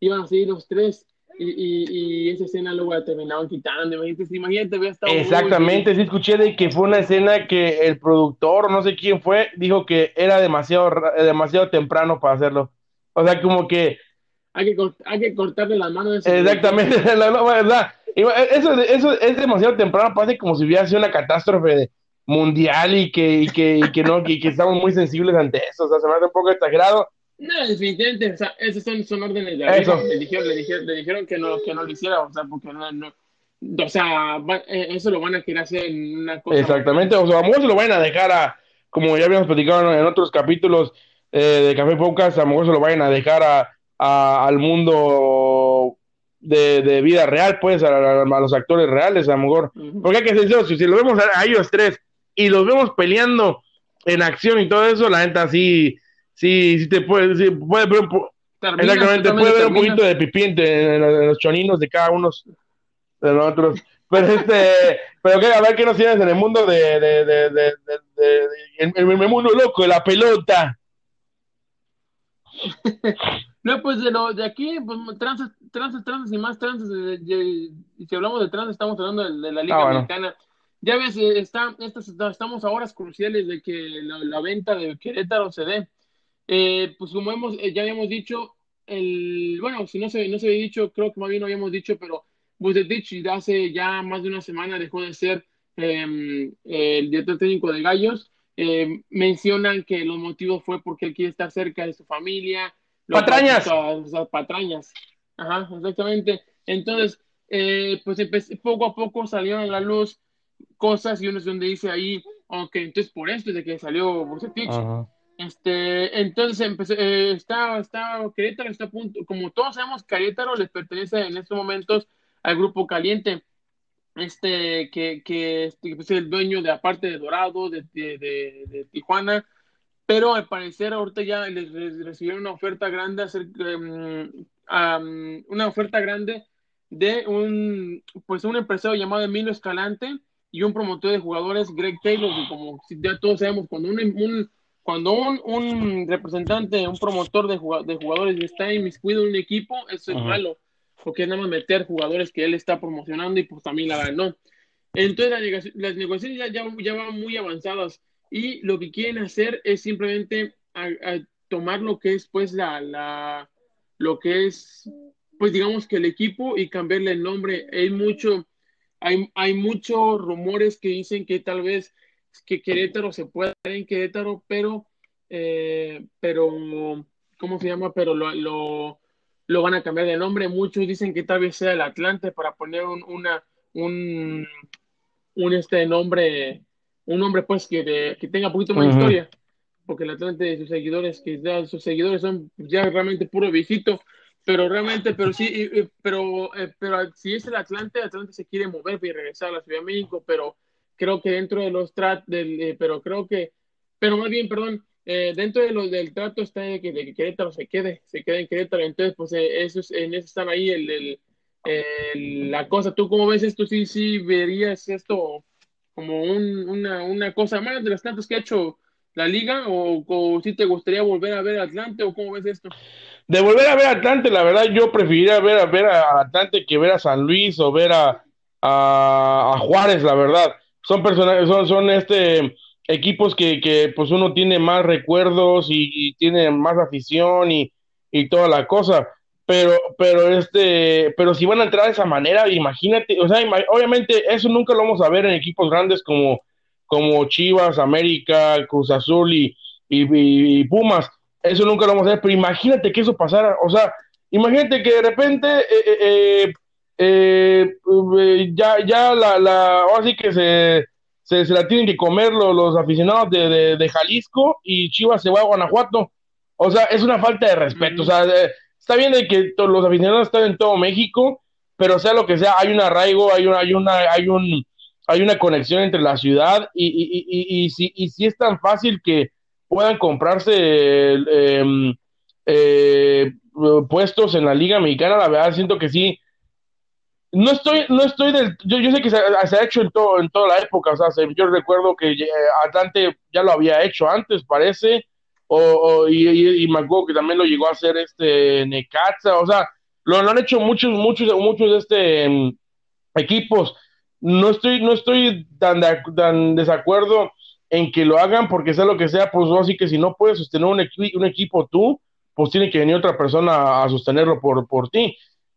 Speaker 2: iban a salir los tres y, y, esa escena luego la terminaban quitando. Imagínate, imagínate había estado
Speaker 1: Exactamente, sí escuché de que fue una escena que el productor, no sé quién fue, dijo que era demasiado, demasiado temprano para hacerlo. O sea, como que.
Speaker 2: Hay que, hay que cortarle las manos.
Speaker 1: Exactamente, la, verdad. Eso, eso es demasiado temprano, parece como si hubiera sido una catástrofe mundial y que, y que, y que no, y que estamos muy sensibles ante eso. O sea, se me hace un poco exagerado
Speaker 2: no, definitivamente, o sea, esos son, son órdenes de arriba. Le dijeron, le, dijeron, le dijeron que no, que no lo hiciera, o sea, porque no, no o sea, eh, eso lo van a querer hacer en una cosa.
Speaker 1: Exactamente, o sea, a lo mejor se lo van a dejar a, como ya habíamos platicado en otros capítulos eh, de Café Podcast, a lo mejor se lo vayan a dejar a, a al mundo de, de, vida real, pues, a, los actores reales, a lo mejor. Porque hay que ser si, si lo vemos a, ellos tres y los vemos peleando en acción y todo eso, la gente así sí, sí te puede, sí, puede ver un exactamente, puede ver un poquito de pipí en, los choninos de cada uno de los otros. Pero este, pero que, a ver qué nos tienes en el mundo de, de, de, de, en, el mundo loco, de la pelota.
Speaker 2: no, pues de lo de aquí, pues tranzas, tranzas, tranzas y más tranzas. y si hablamos de tranzas, estamos hablando de, la Liga ah, Americana. Ya ves, eh, está, estamos a horas cruciales de que la, la venta de Querétaro se dé. Eh, pues como hemos, eh, ya habíamos dicho, el, bueno, si no se, no se había dicho, creo que más bien lo habíamos dicho, pero Bucetich hace ya más de una semana dejó de ser em, el director técnico de Gallos. Em, mencionan que los motivos fue porque él quiere estar cerca de su familia.
Speaker 1: Patrañas.
Speaker 2: patrañas. Ajá, exactamente. Entonces, eh, pues poco a poco salieron a la luz cosas y uno es donde dice ahí, ok, entonces por esto es de que salió Bucetich. Este, entonces empecé, eh, está, está, Querétaro está a punto, como todos sabemos, Querétaro les pertenece en estos momentos al grupo caliente, este, que, que, este, es el dueño de aparte de Dorado, de, de, de, Tijuana, pero al parecer ahorita ya les, recibieron una oferta grande, hacer, um, una oferta grande de un, pues un empresario llamado Emilio Escalante y un promotor de jugadores, Greg Taylor, que como ya todos sabemos, cuando un, un cuando un, un, representante, un promotor de, jugadores está inmiscuido en un equipo, eso es malo, porque es nada más meter jugadores que él está promocionando y pues también la ganó. Entonces las, negociaciones ya, ya, van muy avanzadas y lo que quieren hacer es simplemente tomar lo que es pues la, la, lo que es pues digamos que el equipo y cambiarle el nombre. Hay mucho, hay, hay muchos rumores que dicen que tal vez que Querétaro se puede en Querétaro, pero, eh, pero, ¿cómo se llama? Pero lo, lo, lo, van a cambiar de nombre. Muchos dicen que tal vez sea el Atlante para poner un, una, un, un este nombre, un nombre pues que, que tenga un poquito más historia, porque el Atlante de sus seguidores, que ya sus seguidores son ya realmente puro visito, pero realmente, pero sí, pero, eh, pero si es el Atlante, Atlante se quiere mover y regresar a la Ciudad de México, pero creo que dentro de los tratos, eh, pero creo que, pero más bien, perdón, eh, dentro de los del trato está de que, que, Querétaro se quede, se quede en Querétaro, entonces pues eh, eso en eso están ahí el, el, la cosa. ¿Tú cómo ves esto? Sí, sí, verías esto como un, una, una cosa más de las tantas que ha hecho la liga o, o si te gustaría volver a ver Atlante o cómo ves esto?
Speaker 1: De volver a ver Atlante, la verdad yo preferiría ver a ver a Atlante que ver a San Luis o ver a, a Juárez, la verdad son personajes, son, son este equipos que, que pues uno tiene más recuerdos y, tiene más afición y, y, toda la cosa. Pero, pero este, pero si van a entrar de esa manera, imagínate, o sea, obviamente eso nunca lo vamos a ver en equipos grandes como, como Chivas, América, Cruz Azul y, y, Pumas. Eso nunca lo vamos a ver, pero imagínate que eso pasara, o sea, imagínate que de repente eh, eh, eh eh, eh, ya, ya la, la, ahora sí que se, se, la tienen que comer los, los aficionados de, de, Jalisco y Chivas se va a Guanajuato. O sea, es una falta de respeto. O sea, está bien de que los aficionados están en todo México, pero sea lo que sea, hay un arraigo, hay una, hay una, hay un, hay una conexión entre la ciudad y, y, y, y, si, y si es tan fácil que puedan comprarse em, eh, puestos en la Liga Mexicana, la verdad siento que sí no estoy, no estoy del, yo, yo sé que se, ha hecho en todo, en toda la época, o sea, yo recuerdo que eh, Atlante ya lo había hecho antes, parece, o, y, y, y, que también lo llegó a hacer este Necaxa, o sea, lo, han hecho muchos, muchos, muchos de este mm, equipos. No estoy, no estoy tan, tan desacuerdo en que lo hagan, porque sea lo que sea, pues así que si no puedes sostener un, un equipo tú, pues tiene que venir otra persona a sostenerlo por, por ti.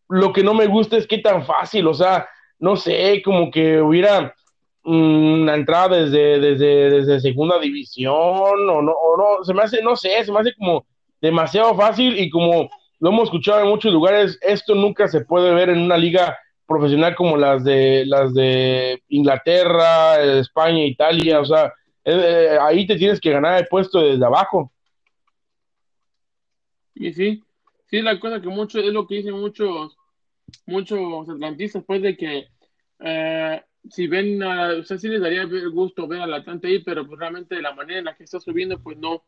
Speaker 1: Lo que no me gusta es que tan fácil, o sea, no sé, como que hubiera mm, una entrada desde, desde, desde segunda división, o no, o no, se me hace, no sé, se me hace como demasiado fácil y como lo hemos escuchado en muchos lugares, esto nunca se puede ver en una liga profesional como las de las de Inglaterra, España, Italia, o sea, eh, eh, ahí te tienes que ganar el puesto desde abajo.
Speaker 2: Y sí, sí, la cosa que mucho es lo que dicen muchos muchos atlantistas, pues, de que eh, si ven, o sea, sí les daría gusto ver al Atlante ahí, pero pues realmente de la manera en la que está subiendo, pues no,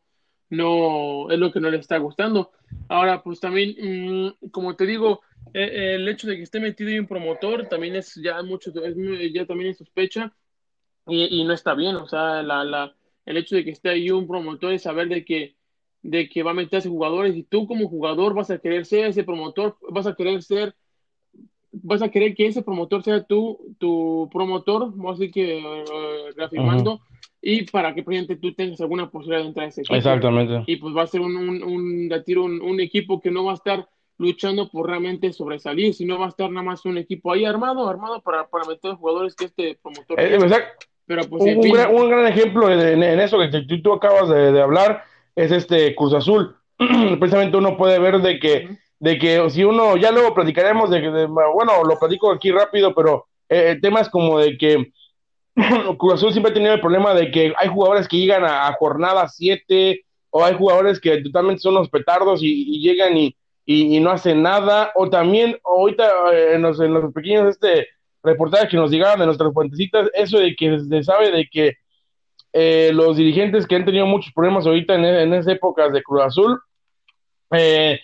Speaker 2: no es lo que no le está gustando. Ahora, pues también, mm, como te digo, eh, el hecho de que esté metido en un promotor también es ya mucho, es, ya también es sospecha y, y, no está bien, o sea, la, la, el hecho de que esté ahí un promotor es saber de que de que va a meterse jugadores y tú como jugador vas a querer ser ese promotor, vas a querer ser vas a querer que ese promotor sea tú, tu promotor, vamos a decir que uh, reafirmando, y para que presidente tú tengas alguna posibilidad de entrar a ese equipo.
Speaker 1: Exactamente.
Speaker 2: Y pues va a ser un, un, un, un, un equipo que no va a estar luchando por realmente sobresalir, sino va a estar nada más un equipo ahí armado, armado para, para meter jugadores que este promotor.
Speaker 1: Eh, Pero pues, un, gran, un, gran, ejemplo en, en eso que tú, tú acabas de, de, hablar es este Cruz Azul. Precisamente uno puede ver de que, uh -huh. de que si uno, ya luego platicaremos de que, bueno, lo platico aquí rápido, pero eh, el tema es como de que Cruz Azul siempre ha tenido el problema de que hay jugadores que llegan a, a jornada 7 o hay jugadores que totalmente son los petardos y, llegan y, y, no hacen nada, o también ahorita en los, en los pequeños este reportajes que nos llegaban de nuestras fuentecitas, eso de que se sabe de que eh, los dirigentes que han tenido muchos problemas ahorita en, en esas épocas de Cruz Azul, eh,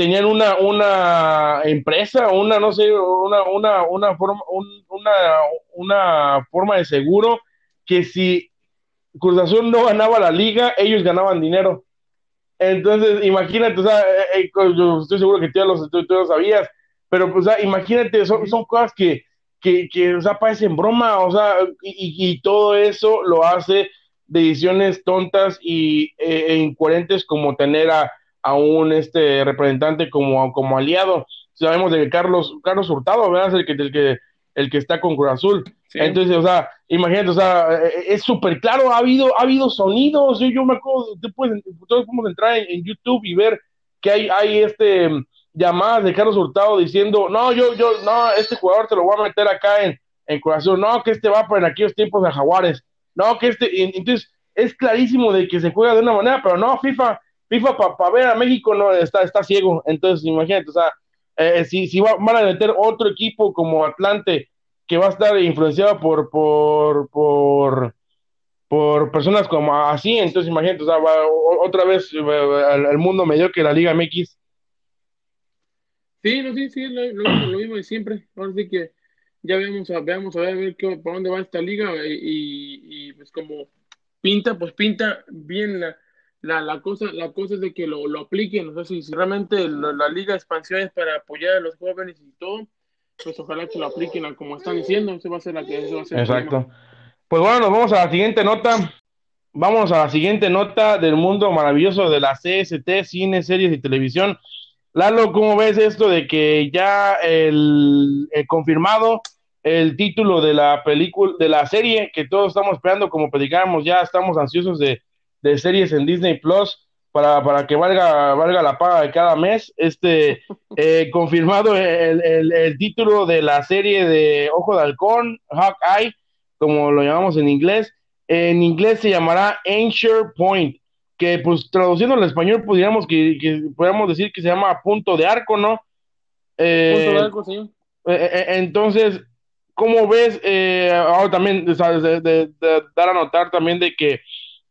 Speaker 1: tenían una, una empresa, una, no sé, una, una, una forma, un, una, una forma de seguro que si Cruz Azul no ganaba la liga, ellos ganaban dinero. Entonces, imagínate, o sea, eh, eh, yo estoy seguro que tú ya lo, tú, tú lo sabías, pero pues, o sea, imagínate, son, son cosas que, que, que, o sea, parecen broma, o sea, y, y todo eso lo hace decisiones tontas y eh, e incoherentes como tener a, a un este representante como, como aliado. Sabemos de que Carlos, Carlos Hurtado, ¿verdad? Es el que, el que, el que está con Cruz Azul. Sí. Entonces, o sea, imagínate, o sea, es súper claro, ha habido, ha habido sonidos, yo, yo me acuerdo, después todos podemos entrar en, en, YouTube y ver que hay, hay este llamadas de Carlos Hurtado diciendo, no, yo, yo, no, este jugador te lo voy a meter acá en, en Cruz Azul, no, que este va para en aquellos tiempos de Jaguares, no, que este, entonces, es clarísimo de que se juega de una manera, pero no, FIFA, FIFA para pa ver a México no está, está ciego, entonces imagínate, o sea, eh, si, si va, van a meter otro equipo como Atlante que va a estar influenciado por, por, por, por personas como así, entonces imagínate, o sea, va, otra vez el, el mundo medio que la Liga MX.
Speaker 2: Sí, no, sí, sí, lo, lo, lo mismo de siempre, ahora sí que ya veamos veamos a ver, a ver qué, por dónde va esta liga y, y, y pues como pinta, pues pinta bien la, la, la, cosa, la cosa es de que lo, lo apliquen, o sea, si, si realmente la, la, liga de expansión es para apoyar a los jóvenes y todo, pues ojalá que lo apliquen como están diciendo, eso va a ser la que va a ser
Speaker 1: Exacto. Pues bueno, nos vamos a la siguiente nota. Vamos a la siguiente nota del mundo maravilloso de la CST, cine, series y televisión. Lalo, ¿cómo ves esto de que ya el, confirmado el título de la película, de la serie que todos estamos esperando, como predicamos, ya estamos ansiosos de, de series en Disney Plus para, para que valga, valga la paga de cada mes. Este eh, confirmado el, el, el, título de la serie de Ojo de Halcón, Hawkeye, como lo llamamos en inglés. En inglés se llamará Anchor Point, que pues traduciendo al español pudiéramos que, que pudiéramos decir que se llama punto de arco, ¿no?
Speaker 2: Eh, punto de arco, sí.
Speaker 1: Eh, eh entonces, ¿cómo ves? Eh, ahora también, de, de, de, dar a notar también de que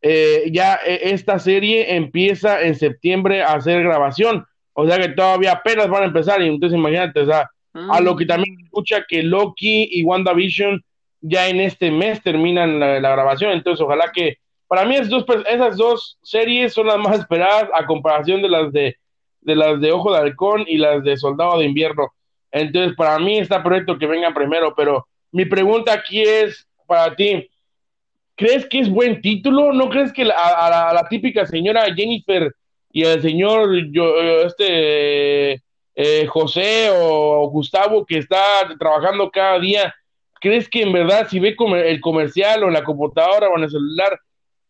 Speaker 1: eh, ya esta serie empieza en septiembre a hacer grabación, o sea que todavía apenas van a empezar, y entonces imagínate, o sea, a lo que también escucha que Loki y WandaVision ya en este mes terminan la, grabación, entonces ojalá que, para mí esas dos, esas dos series son las más esperadas a comparación de las de, de las de Ojo de Halcón y las de Soldado de Invierno, entonces para mí está perfecto que vengan primero, pero mi pregunta aquí es para ti, ¿crees que es buen título? ¿No crees que la, a, la, típica señora Jennifer y el señor este eh, José o Gustavo que está trabajando cada día, crees que en verdad si ve el comercial o en la computadora o en el celular,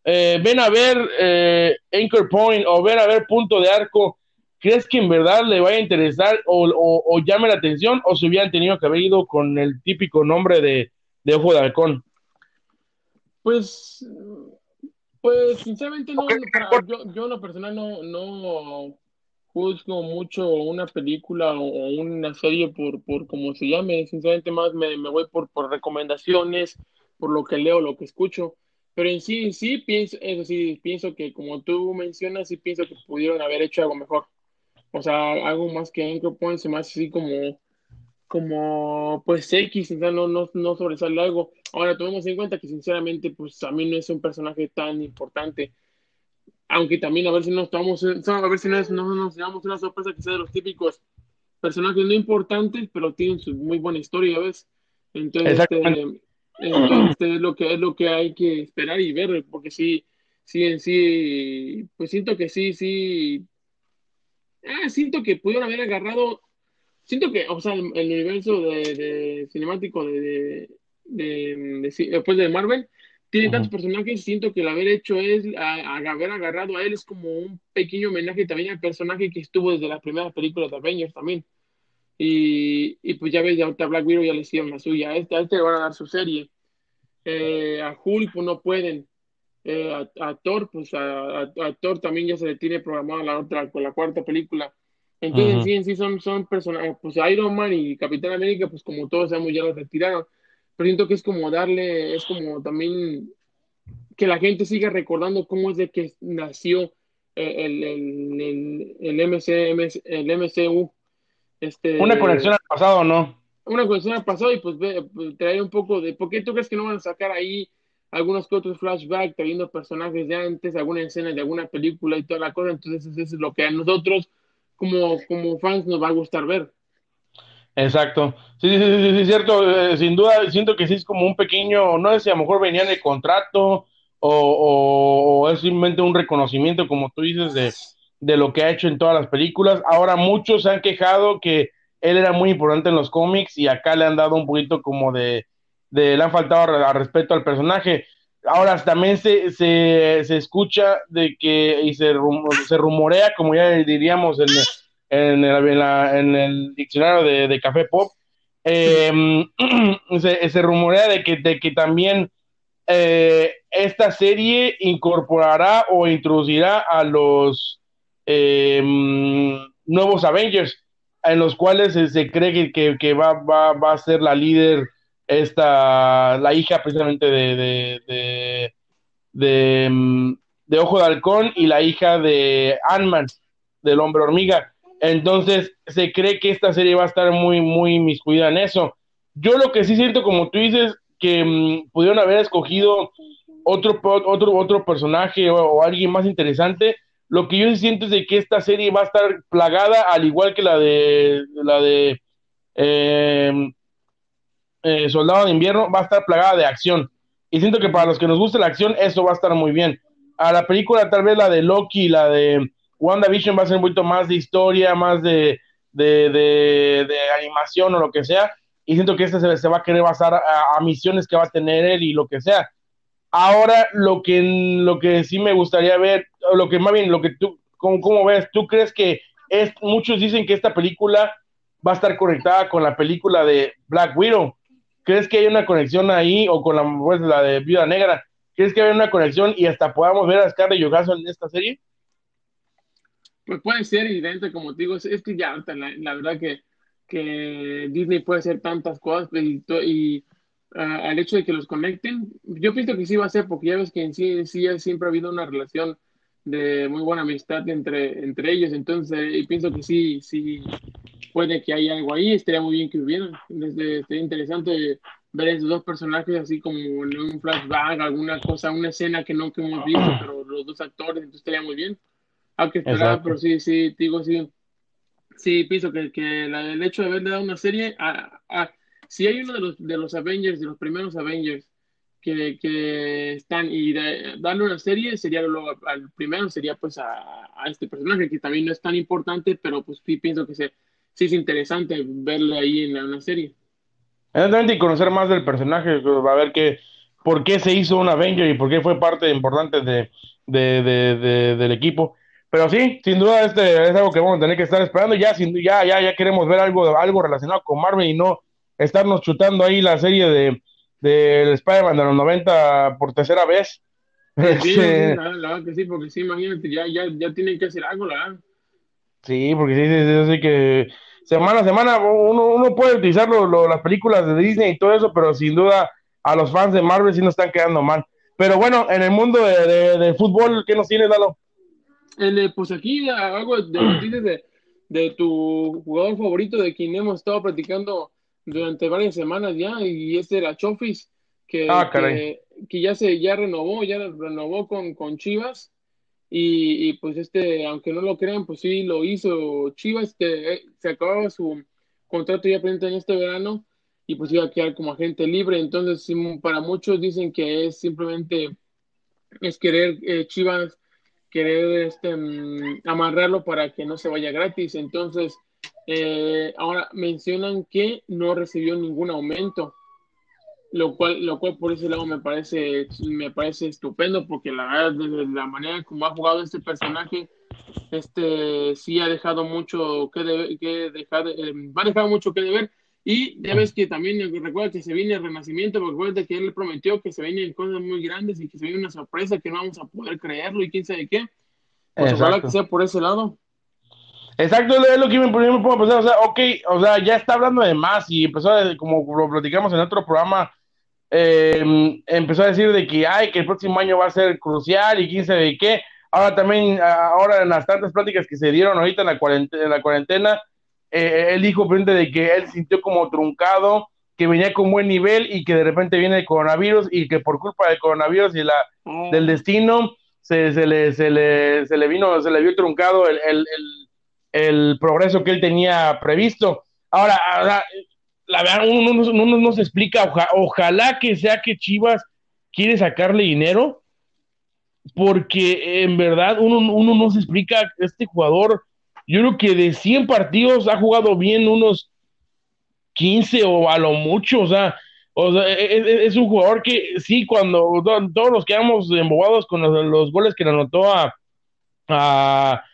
Speaker 1: eh, ven a ver eh, Anchor Point o ven a ver Punto de Arco, ¿crees que en verdad le vaya a interesar o, o, o llame la atención o se hubieran tenido que haber ido con el típico nombre de, de Ojo de Halcón?
Speaker 2: Pues, pues sinceramente no, yo, yo en lo personal no, no juzgo mucho una película o una serie por, por como se llame, sinceramente más me, me voy por, por recomendaciones, por lo que leo, lo que escucho, pero en sí, en sí pienso, eso sí, pienso que como tú mencionas, sí pienso que pudieron haber hecho algo mejor, o sea, algo más que Anchor Point, más así como como pues X, no, no, no sobresale algo. Ahora tomemos en cuenta que sinceramente pues a mí no es un personaje tan importante. Aunque también a ver si nos tomamos, a ver si no, no nos llevamos una sorpresa que sea de los típicos personajes no importantes, pero tienen su muy buena historia, ¿ves? Entonces, este, Entonces es lo que es lo que hay que esperar y ver, porque sí, sí en sí, pues siento que sí, sí, ah, siento que pudieron haber agarrado, siento que, o sea, el, universo de, cinemático de, de, después de Marvel tiene tantos personajes, siento que el haber hecho es, haber agarrado a él es como un pequeño homenaje también al personaje que estuvo desde las primeras películas de Avengers también. Y, y pues ya ves, ya a Black Widow ya le hicieron la suya, a este, a este le van a dar su serie. Eh, a Hulk pues no pueden. Eh, a, Thor, pues a, a, Thor también ya se le tiene programada la otra, con la cuarta película. Entonces, sí, en sí son, son personajes, pues Iron Man y Capitán América, pues como todos sabemos, ya los retiraron pero siento que es como darle, es como también que la gente siga recordando cómo es de que nació el, el, el, el, MC, el MCU. Este,
Speaker 1: una conexión al pasado, ¿no?
Speaker 2: Una conexión al pasado y pues, pues traer un poco de, ¿por qué tú crees que no van a sacar ahí algunos que otros flashbacks, trayendo personajes de antes, alguna escena de alguna película y toda la cosa? Entonces eso es lo que a nosotros como, como fans nos va a gustar ver.
Speaker 1: Exacto. Sí, sí, sí, sí, cierto. Eh, sin duda, siento que sí es como un pequeño, no sé si a lo mejor venía en el contrato o, es simplemente un reconocimiento, como tú dices, de, de, lo que ha hecho en todas las películas. Ahora muchos se han quejado que él era muy importante en los cómics y acá le han dado un poquito como de, de le han faltado a, respeto al personaje. Ahora también se, se, se escucha de que y se, se rumorea, como ya diríamos en en el, en el diccionario de, Café Pop, em, se, rumorea de que, de que también eh, esta serie incorporará o introducirá a los em, nuevos Avengers, en los cuales se, cree que, que, va, va, va, a ser la líder, esta, la hija precisamente de, de, de, de, em, de Ojo de Halcón y la hija de Ant-Man, del hombre hormiga. Entonces, se cree que esta serie va a estar muy, muy miscuida en eso. Yo lo que sí siento, como tú dices, que mm, pudieron haber escogido otro, otro, otro personaje o, alguien más interesante. Lo que yo siento es que esta serie va a estar plagada, al igual que la de la de em, eh, Soldado de Invierno, va a estar plagada de acción. Y siento que para los que nos gusta la acción, eso va a estar muy bien. A la película, tal vez la de Loki, la de WandaVision va a ser un poquito más de historia, más de, de, animación o lo que sea, y siento que este se, va a querer basar a, misiones que va a tener él y lo que sea. Ahora, lo que, lo que sí me gustaría ver, lo que más bien, lo que tú, ¿cómo, ves? ¿Tú crees que es, muchos dicen que esta película va a estar conectada con la película de Black Widow? ¿Crees que hay una conexión ahí o con la, pues, la de Viuda Negra? ¿Crees que hay una conexión y hasta podamos ver a Scarlett Johansson en esta serie?
Speaker 2: Pues puede ser evidente, como te digo, es, que ya, la, verdad que, que, Disney puede hacer tantas cosas pues, y, y ah, al hecho de que los conecten, yo pienso que sí va a ser, porque ya ves que en sí, sí siempre ha habido una relación de muy buena amistad entre, entre ellos, entonces y pienso que sí, sí puede que haya algo ahí, estaría muy bien que hubieran, desde, sería interesante ver esos dos personajes así como en un flashback, alguna cosa, una escena que no que hemos visto, pero los dos actores, entonces estaría muy bien. Hay que esperar, pero sí, sí, digo, sí, sí, pienso que, que el hecho de haberle dado una serie, a, si hay uno de los, de los Avengers, de los primeros Avengers, que, que están y darle una serie sería lo, al primero sería pues a, a, este personaje que también no es tan importante pero pues sí pienso que se, sí es interesante verle ahí en una serie.
Speaker 1: Exactamente y conocer más del personaje va a ver que por qué se hizo un Avenger y por qué fue parte importante de, de, de, del equipo pero sí, sin duda este es algo que vamos a tener que estar esperando. Ya, sin, ya, ya, ya queremos ver algo, algo relacionado con Marvel y no estarnos chutando ahí la serie de del Spider-Man de los 90 por tercera vez.
Speaker 2: Sí, este, la, verdad que sí, porque sí, imagínate, ya, ya, ya tienen que hacer algo, la verdad.
Speaker 1: Sí, porque sí, sí, sí, así que semana a semana uno, uno puede utilizar las películas de Disney y todo eso, pero sin duda a los fans de Marvel sí nos están quedando mal. Pero bueno, en el mundo de, de fútbol, ¿qué nos tienes, Lalo?
Speaker 2: pues aquí algo de de, tu jugador favorito de quien hemos estado platicando durante varias semanas ya, y este era Chofis, que, ah, que, ya se ya renovó, ya renovó con, con Chivas. Y, pues este, aunque no lo crean, pues sí lo hizo Chivas, que eh, se acababa su contrato ya presente en este verano y pues iba a quedar como agente libre. Entonces, para muchos dicen que es simplemente es querer eh, Chivas querer este, mm, amarrarlo para que no se vaya gratis. Entonces, eh, ahora mencionan que no recibió ningún aumento, lo cual, lo cual por ese lado me parece, me parece estupendo, porque la verdad, desde la manera como ha jugado este personaje, este sí ha dejado mucho que, que dejar, eh, va a dejar mucho que deber. Y ya ves que también recuerda que se viene el renacimiento, porque recuerda que él prometió que se vienen cosas muy grandes y que se viene una sorpresa que no vamos a poder creerlo y quién sabe qué. Pues ojalá que sea por ese lado.
Speaker 1: Exacto, es lo que me, me puedo pensar, o sea, ok, o sea, ya está hablando de más y empezó, a, como lo platicamos en otro programa, eh, empezó a decir de que, ay, que el próximo año va a ser crucial y quién sabe qué. Ahora también, ahora en las tantas pláticas que se dieron ahorita en la cuarentena, en la cuarentena eh, él dijo frente de que él sintió como truncado, que venía con buen nivel y que de repente viene el coronavirus y que por culpa del coronavirus y la, mm. del destino se, se, le, se, le, se le vino, se le vio truncado el, el, el, progreso que él tenía previsto. Ahora, la verdad, uno, uno, no se explica, ojalá que sea que Chivas quiere sacarle dinero, porque en verdad uno, uno no se explica, este jugador yo creo que de 100 partidos ha jugado bien unos 15 o a lo mucho, o sea, e, e, e, es, un jugador que sí, cuando todos nos quedamos embobados con los, goles que le anotó a, a,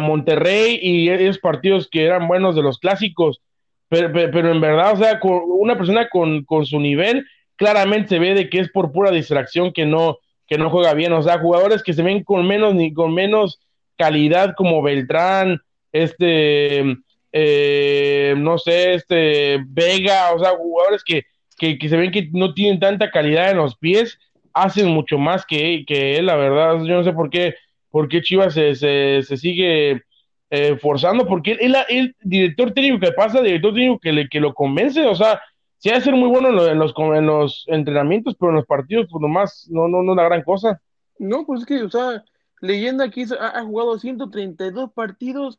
Speaker 1: Monterrey y esos partidos que eran buenos de los clásicos, pero, en verdad, o sea, con una persona con, con, su nivel, claramente se ve de que es por pura distracción que no, que no juega bien, o sea, jugadores que se ven con menos ni con menos calidad como Beltrán, este, eh, no sé, este Vega, o sea, jugadores que, que, se ven que no tienen tanta calidad en los pies, hacen mucho más que, que él, la verdad. Yo no sé por qué, por qué Chivas se, se, sigue eh, forzando, porque él, el director técnico que pasa, director técnico que, le, que lo convence, o sea, sí ha ser muy bueno en los, en los, entrenamientos, pero en los partidos, pues nomás no, no, no es la gran cosa.
Speaker 2: No, pues es que, o sea, leyenda aquí ha, ha jugado 132 partidos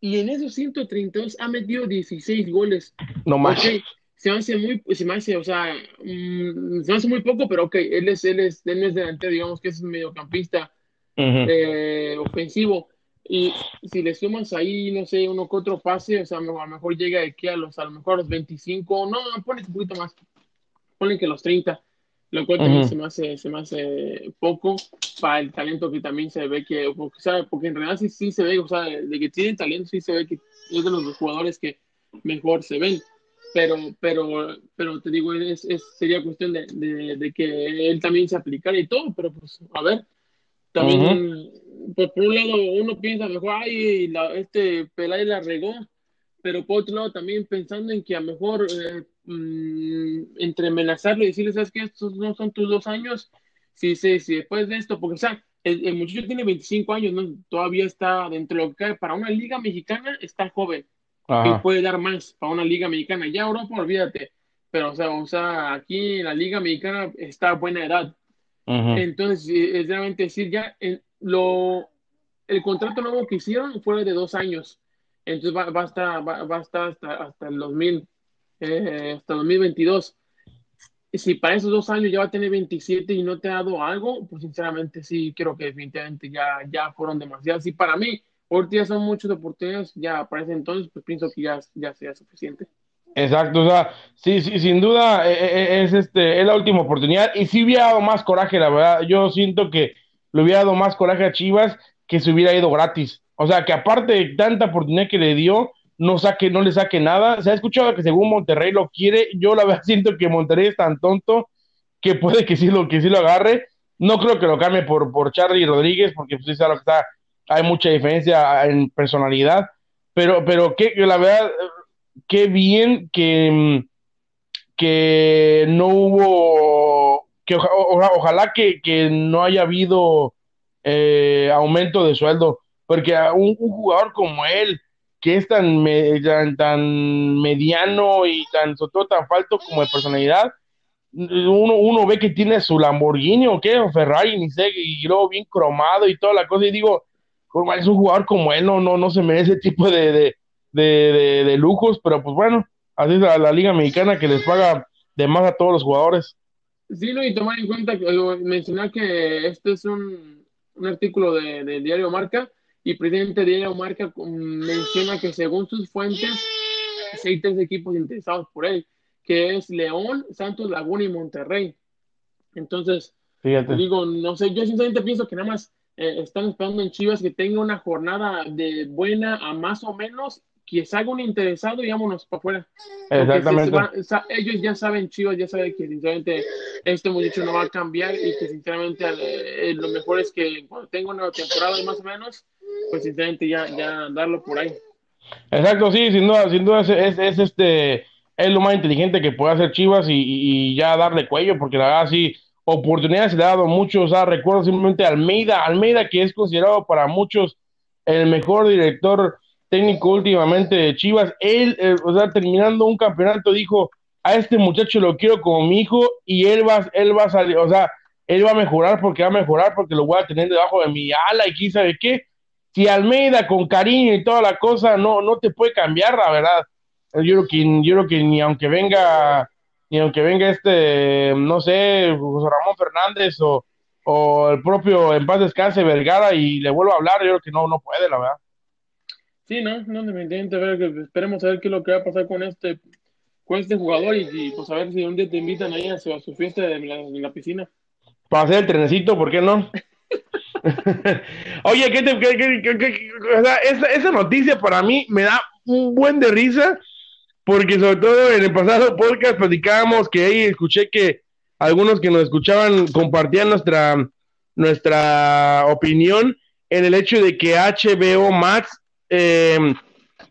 Speaker 2: y en esos 132 ha metido 16 goles.
Speaker 1: No más.
Speaker 2: se me hace muy, se me hace, o sea, mm, se me hace muy poco, pero ok, él es, él es, él es delantero, digamos que es un mediocampista eh, ofensivo. Y si le sumas ahí, no sé, uno que otro pase, o sea, a lo mejor llega de aquí a los, a lo mejor a los 25, no, ponle un poquito más, ponle que los 30 lo cual también se, me hace, se me hace poco para el talento que también se ve que, porque, porque en realidad sí, sí se ve, o sea, de que tienen talento, sí se ve que es de los jugadores que mejor se ven, pero, pero, pero te digo, es, es sería cuestión de, de, que él también se aplicara y todo, pero pues, a ver, también, pues, por un lado uno piensa mejor, ay, la, este Pelay la regó, pero por otro lado también pensando en que a lo mejor eh, Mm, entre amenazarlo y decirle, ¿sabes qué? Estos no son tus dos años. Si, sí, sí, después de esto, porque, o sea, el, muchacho tiene 25 años, ¿no? todavía está dentro de lo que cae. Para una liga mexicana está joven y puede dar más para una liga mexicana. Ya Europa, olvídate. Pero, o sea, o sea aquí en la liga mexicana está a buena edad. Entonces, es realmente decir, ya el, lo, el contrato nuevo que hicieron fue de dos años. Entonces va, va a estar, va, va a estar hasta, hasta el 2000 eh, hasta 2022. Y si para esos dos años ya va a tener 27 y no te ha dado algo, pues sinceramente sí, creo que definitivamente ya, ya fueron demasiadas. Y para mí, ahorita son muchas oportunidades, ya para ese entonces, pues pienso que ya, ya sea suficiente.
Speaker 1: Exacto, o sea, sí, sí, sin duda eh, eh, es, este, es la última oportunidad y si hubiera dado más coraje, la verdad, yo siento que le hubiera dado más coraje a Chivas que se hubiera ido gratis. O sea, que aparte de tanta oportunidad que le dio, no saque, no le saque nada. Se ha escuchado que según Monterrey lo quiere. Yo la verdad siento que Monterrey es tan tonto que puede que sí lo, que sí lo agarre. No creo que lo cambie por, por Charlie Rodríguez, porque pues, que está, hay mucha diferencia en personalidad. Pero, pero que la verdad, qué bien que, que no hubo, que ojalá que, que, no haya habido eh, aumento de sueldo, porque un, un jugador como él, que es tan, tan, mediano y tan, sobre todo tan falto como de personalidad, uno, uno ve que tiene su Lamborghini o qué, o Ferrari, ni sé, y luego bien cromado y toda la cosa, y digo, es un jugador como él, no, no, no se merece ese tipo de, de, de, lujos, pero pues bueno, así es la, la Liga Mexicana que les paga de más a todos los jugadores.
Speaker 2: Sí, no, y tomar en cuenta, mencionar que este es un, un artículo del de diario Marca y presidente de diario Marca menciona que según sus fuentes hay tres equipos interesados por él, que es León, Santos Laguna y Monterrey. Entonces, Fíjate. digo, no sé, yo sinceramente pienso que nada más eh, están esperando en Chivas que tenga una jornada de buena a más o menos, que salga un interesado y vámonos para afuera.
Speaker 1: Exactamente.
Speaker 2: ellos ya saben, Chivas ya saben que sinceramente este muchacho no va a cambiar y que sinceramente eh, lo mejor es que cuando tenga una temporada y más o menos, pues sinceramente ya, ya darlo por ahí.
Speaker 1: Exacto, sí, sin duda, sin duda es, es, este es lo más inteligente que puede hacer Chivas y, y, ya darle cuello, porque la verdad sí, oportunidades se le ha dado muchos, o sea, recuerdo simplemente Almeida, Almeida que es considerado para muchos el mejor director técnico últimamente de Chivas, él, eh, o sea, terminando un campeonato dijo, a este muchacho lo quiero como mi hijo y él va, él va a salir, o sea, él va a mejorar porque va a mejorar porque lo voy a tener debajo de mi ala y quién sabe qué. Si Almeida con cariño y toda la cosa no, no te puede cambiar, la verdad. Yo creo que, yo creo que ni aunque venga y aunque venga este, no sé, José Ramón Fernández o, o el propio en paz descanse Vergara y le vuelvo a hablar, yo creo que no, no puede, la verdad.
Speaker 2: Sí, no, no, definitivamente, esperemos a ver qué es lo que va a pasar con este, con este jugador y, pues a ver si un día te invitan ahí a su, fiesta en la, piscina.
Speaker 1: Para hacer el trenecito, ¿por qué no? Oye, ¿qué te, esa noticia para mí me da un buen de risa porque sobre todo en el pasado podcast platicábamos que ahí escuché que algunos que nos escuchaban compartían nuestra, nuestra opinión en el hecho de que HBO Max, eh,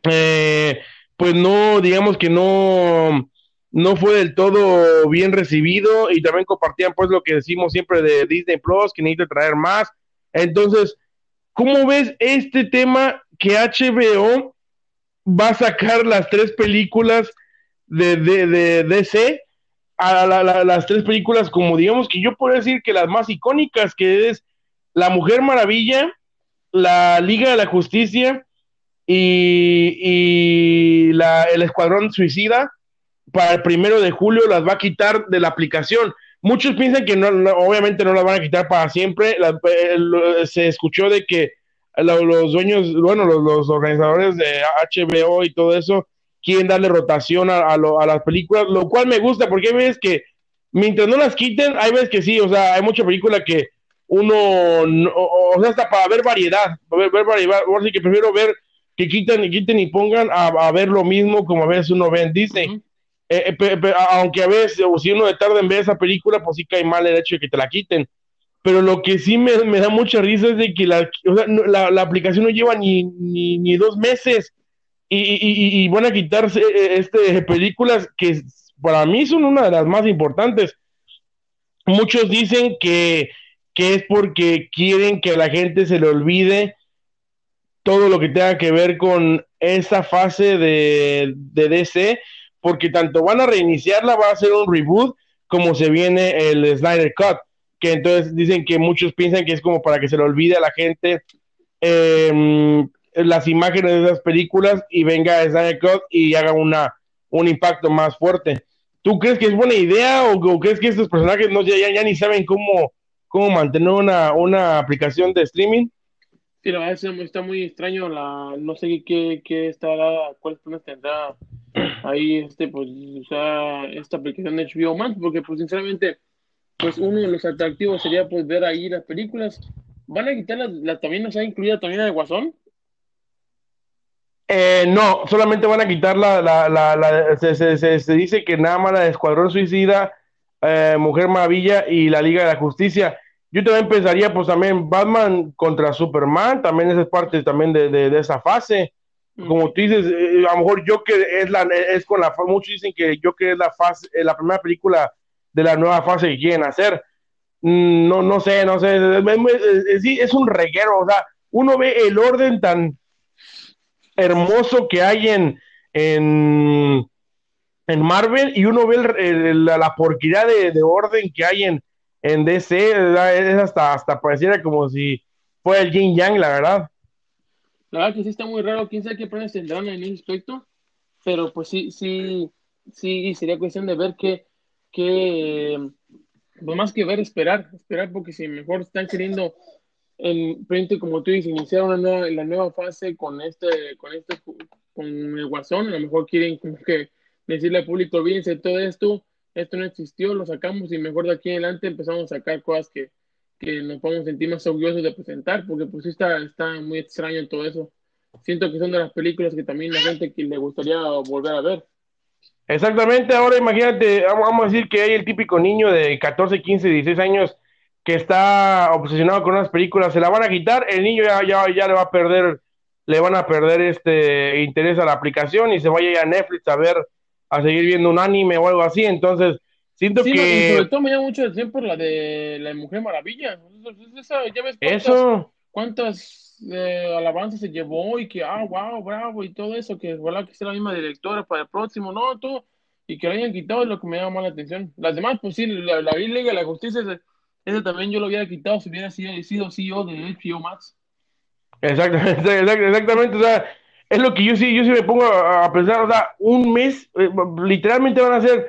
Speaker 1: eh, pues no, digamos que no, no fue del todo bien recibido y también compartían pues lo que decimos siempre de Disney Plus, que necesita traer más. Entonces, ¿cómo ves este tema que HBO va a sacar las tres películas de, de, DC, a las tres películas como digamos que yo puedo decir que las más icónicas, que es La Mujer Maravilla, La Liga de la Justicia y, y la, el Escuadrón Suicida, para el primero de julio las va a quitar de la aplicación. Muchos piensan que no, obviamente no las van a quitar para siempre. se escuchó de que los dueños, bueno, los, organizadores de HBO y todo eso quieren darle rotación a, a, las películas, lo cual me gusta porque hay veces que mientras no las quiten, hay veces que sí, o sea, hay mucha película que uno, o, sea, hasta para ver variedad, ver, ver variedad, así que prefiero ver que quiten y quiten y pongan a, ver lo mismo como a veces uno ve en Disney. Eh, eh, aunque a veces, o si uno de tarde en ver esa película, pues sí cae mal el hecho de que te la quiten pero lo que sí me, da mucha risa es de que la, la, aplicación no lleva ni, ni, dos meses y, van a quitarse eh, este, películas que para mí son una de las más importantes. Muchos dicen que, es porque quieren que la gente se le olvide todo lo que tenga que ver con esa fase de, de DC, porque tanto van a reiniciarla, va a ser un reboot, como se viene el Snyder Cut que entonces dicen que muchos piensan que es como para que se le olvide a la gente em, las imágenes de esas películas y venga Snyder Cut y haga una, un impacto más fuerte. ¿Tú crees que es buena idea o, crees que estos personajes no, ya, ni saben cómo, cómo mantener una, una aplicación de streaming?
Speaker 2: Sí, la verdad está muy extraño, la, no sé qué, qué estará, cuál tendrá ahí este, pues, o sea, esta aplicación de HBO Max, porque pues sinceramente pues uno de los atractivos sería pues ver ahí las películas. ¿Van a quitar la, también, nos ha incluido también la de Guasón?
Speaker 1: Eh, no, solamente van a quitar la, la, la, se, se, dice que nada más la de Escuadrón Suicida, eh, Mujer Maravilla y la Liga de la Justicia. Yo también pensaría, pues también Batman contra Superman, también esa es parte también de, de, esa fase. Como tú dices, eh, a lo mejor yo que es la, es con la, muchos dicen que yo que es la fase, la primera película de la nueva fase que quieren hacer. Mm, no, no sé, no sé, sí, es un reguero, o sea, uno ve el orden tan hermoso que hay en, en, en Marvel y uno ve la, porquería de, orden que hay en, en DC, es hasta, hasta pareciera como si fuera el Yin Yang, la verdad.
Speaker 2: La verdad que sí está muy raro, quién sabe qué planes tendrán en ese aspecto. pero pues sí, sí, sí, sería cuestión de ver qué, qué, pues más que ver, esperar, esperar, porque si mejor están queriendo en frente, como tú dices, iniciar una nueva, la nueva fase con este, con este, con el Guasón, a lo mejor quieren como que decirle al público, olvídense todo esto, esto no existió, lo sacamos y mejor de aquí en adelante empezamos a sacar cosas que, que nos podemos sentir más orgullosos de presentar, porque pues está, está muy extraño todo eso. Siento que son de las películas que también la gente que le gustaría volver a ver.
Speaker 1: Exactamente, ahora imagínate, vamos a decir que hay el típico niño de 14, 15, 16 años que está obsesionado con unas películas, se la van a quitar, el niño ya, ya, ya le va a perder, le van a perder este interés a la aplicación y se vaya a, a Netflix a ver, a seguir viendo un anime o algo así, entonces siento
Speaker 2: Sí,
Speaker 1: que...
Speaker 2: y sobre todo me llama mucho la atención por la de la Mujer Maravilla. Esa- ya ves cuántas,
Speaker 1: Eso,
Speaker 2: cuántas eh, alabanzas se llevó y que, ah, wow, bravo y todo eso, que ojalá que sea la misma directora para el próximo, no, todo, y que lo hayan quitado es lo que me llama más la atención. Las demás, pues sí, la, la Liga de la Justicia, ese, ese también yo lo hubiera quitado si hubiera sido, sido CEO de HBO Max.
Speaker 1: exactamente, exact- exactamente, o sea, es lo que yo sí, yo sí me pongo a, a pensar, o sea, un mes, eh, literalmente van a ser,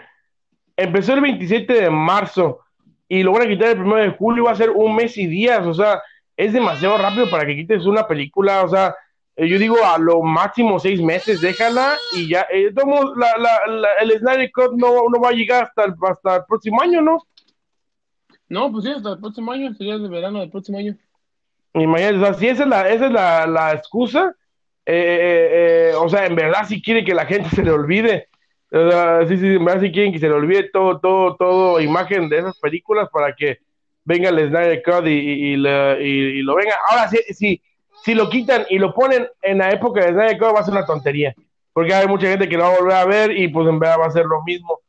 Speaker 1: empezó el 27 de marzo y lo van a quitar el 1 de julio, va a ser un mes y días, o sea, es demasiado rápido para que quites una película, o sea, eh, yo digo a lo máximo seis meses, déjala y ya, eh, la, la, la- el Snyder Cut no, no va a llegar hasta el, hasta el próximo año, ¿no?
Speaker 2: No, pues sí, hasta el próximo año, sería el verano del próximo año.
Speaker 1: Imagínate, o sea, si esa es la, esa es la, la excusa, eh, eh, eh, o sea, en verdad si quiere que la gente se le olvide, o sea, sí, sí, verdad si quieren que se le olvide todo, todo, todo imagen de esas películas para que venga el Snyder Cut y, y, y y- lo venga. Ahora, si, si, si lo quitan y lo ponen en la época de Snyder Cut va a ser una tontería, porque hay mucha gente que lo va a volver a ver y pues en verdad va a ser lo mismo.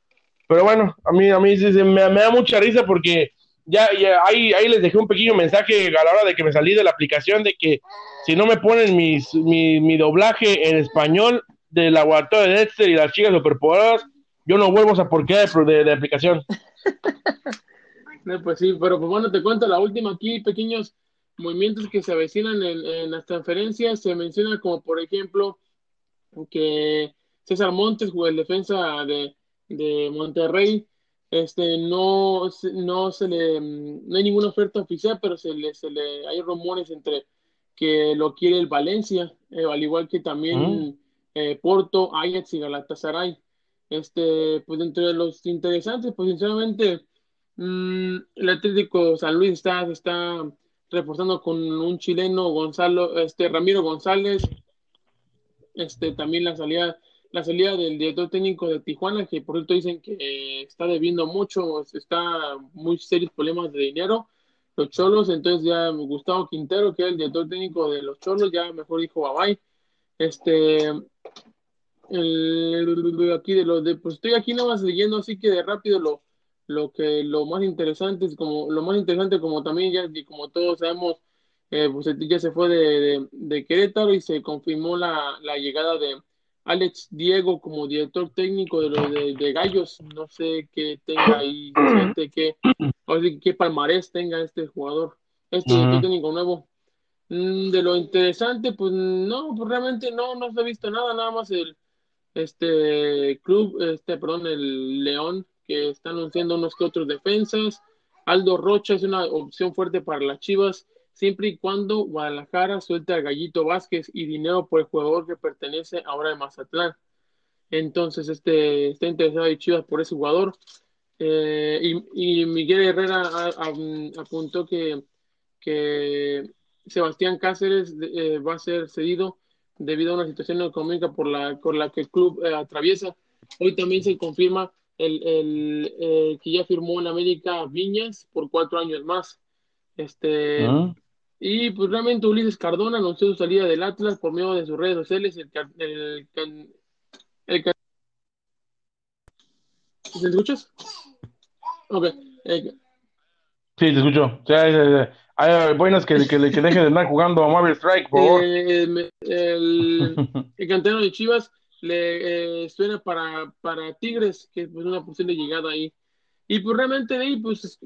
Speaker 1: Pero bueno, a mí, a mí sí, sí, me, me da mucha risa porque ya, ya ahí, ahí les dejé un pequeño mensaje a la hora de que me salí de la aplicación de que si no me ponen mis, mi, mi doblaje en español de la guarda de Dexter y las chicas superpoderodas, yo no vuelvo a porquería de, de, de aplicación.
Speaker 2: No, pues sí, pero pues bueno, te cuento la última aquí, pequeños movimientos que se avecinan en, en las transferencias. Se menciona como, por ejemplo, que César Montes, el defensa de, de Monterrey, este, no, no se le, no hay ninguna oferta oficial, pero se le, se le, hay rumores entre que lo quiere el Valencia, eh, al igual que también eh, Porto, Ajax y Galatasaray. Este, pues entre los interesantes, pues sinceramente, mm, el Atlético San Luis está, está reforzando con un chileno, Gonzalo, este, Ramiro González, este, también la salida, la salida del director técnico de Tijuana, que por cierto dicen que está debiendo mucho, está muy serios problemas de dinero. Los Cholos, entonces ya Gustavo Quintero, que es el director técnico de los Cholos, ya mejor dijo bye bye. Este, el- aquí de los de, pues estoy aquí nada más leyendo, así que de rápido lo, lo que lo más interesante es como lo más interesante como también ya y como todos sabemos eh, pues ya se fue de, de, de Querétaro y se confirmó la, la llegada de Alex Diego como director técnico de los de, de Gallos. No sé qué tenga ahí gente que qué palmarés tenga este jugador este director técnico nuevo de lo interesante pues no pues realmente no no se ha visto nada nada más el este club, este, perdón, el León, que está anunciando unos que otros defensas. Aldo Rocha es una opción fuerte para las Chivas, siempre y cuando Guadalajara suelte al Gallito Vázquez y dinero por el jugador que pertenece ahora a Mazatlán. Entonces, este, está interesado en Chivas por ese jugador. Eh, y, y Miguel Herrera a- a- apuntó que, que Sebastián Cáceres eh, va a ser cedido debido a una situación económica por la, por la que el club eh, atraviesa. Hoy también se confirma el, el, eh, que ya firmó en América Viñas por cuatro años más. Este,
Speaker 1: ¿Mm?
Speaker 2: y pues realmente Ulises Cardona anunció su salida del Atlas por medio de sus redes sociales. El, el, el ca- ¿Me escuchas? Ok.
Speaker 1: Sí, te escucho. Sea, eh, eh, hay buenas que, que, que deje de andar jugando a Marvel Strike, por favor.
Speaker 2: eh, el, el canterano de Chivas le eh, suena para, para Tigres, que es una posible llegada ahí. Y pues realmente de ahí, pues,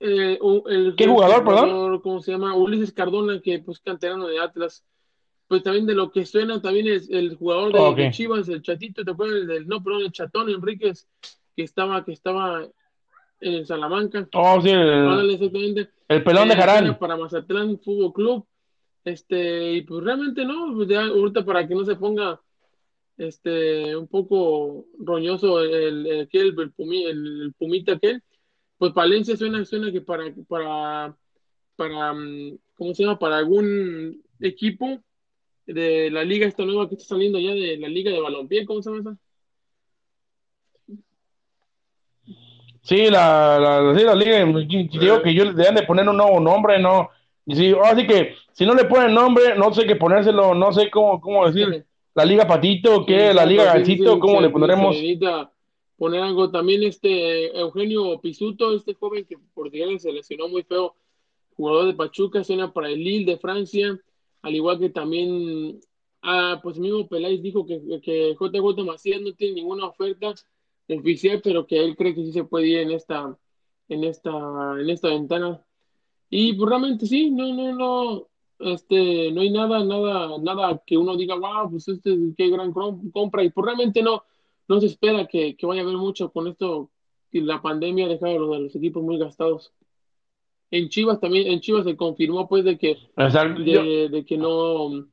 Speaker 2: eh, el,
Speaker 1: ¿Qué
Speaker 2: el
Speaker 1: jugador, perdón?
Speaker 2: ¿cómo se llama? Ulises Cardona, que pues canterano de Atlas. pues también de lo que suena también es el jugador de, Chivas, el chatito, ¿te acuerdas? Del, no, perdón, el chatón Enríquez, que estaba, que estaba en Salamanca.
Speaker 1: Oh, sí, el,
Speaker 2: exactamente.
Speaker 1: El pelón de Jaral.
Speaker 2: Para Mazatlán Fútbol Club. Este, y pues realmente no, pues ya ahorita para que no se ponga este un poco roñoso el, el, el, el, pumita aquel, pues Palencia suena, suena que para, para, para, mm, ¿cómo se llama? Para algún equipo de la liga esta nueva que está saliendo ya de la liga de balompié, ¿cómo se llama esa?
Speaker 1: Sí, la, la, sí, la liga, digo que yo deben de poner un nuevo nombre, ¿no? Sí, así que si no le ponen nombre, no sé qué ponérselo, no sé cómo, cómo decir, la liga patito, ¿qué? la liga gancito, ¿cómo le pondremos?
Speaker 2: poner algo también este Eugenio Pisuto, este joven que por se lesionó muy feo, jugador de Pachuca, suena para el Lille de Francia, al igual que también, ah, pues mismo Peláez dijo que, que JJ Macías no tiene ninguna oferta oficial, pero que él cree que sí se puede ir en esta, en esta, en esta ventana. Y pues realmente sí, no, no, no, este, no hay nada, nada, nada que uno diga, wow, pues este, qué gran compra, y pues realmente no, no se espera que, vaya a haber mucho con esto, que la pandemia ha dejado a los, equipos muy gastados. En Chivas también, en Chivas se confirmó pues de que, de, que no,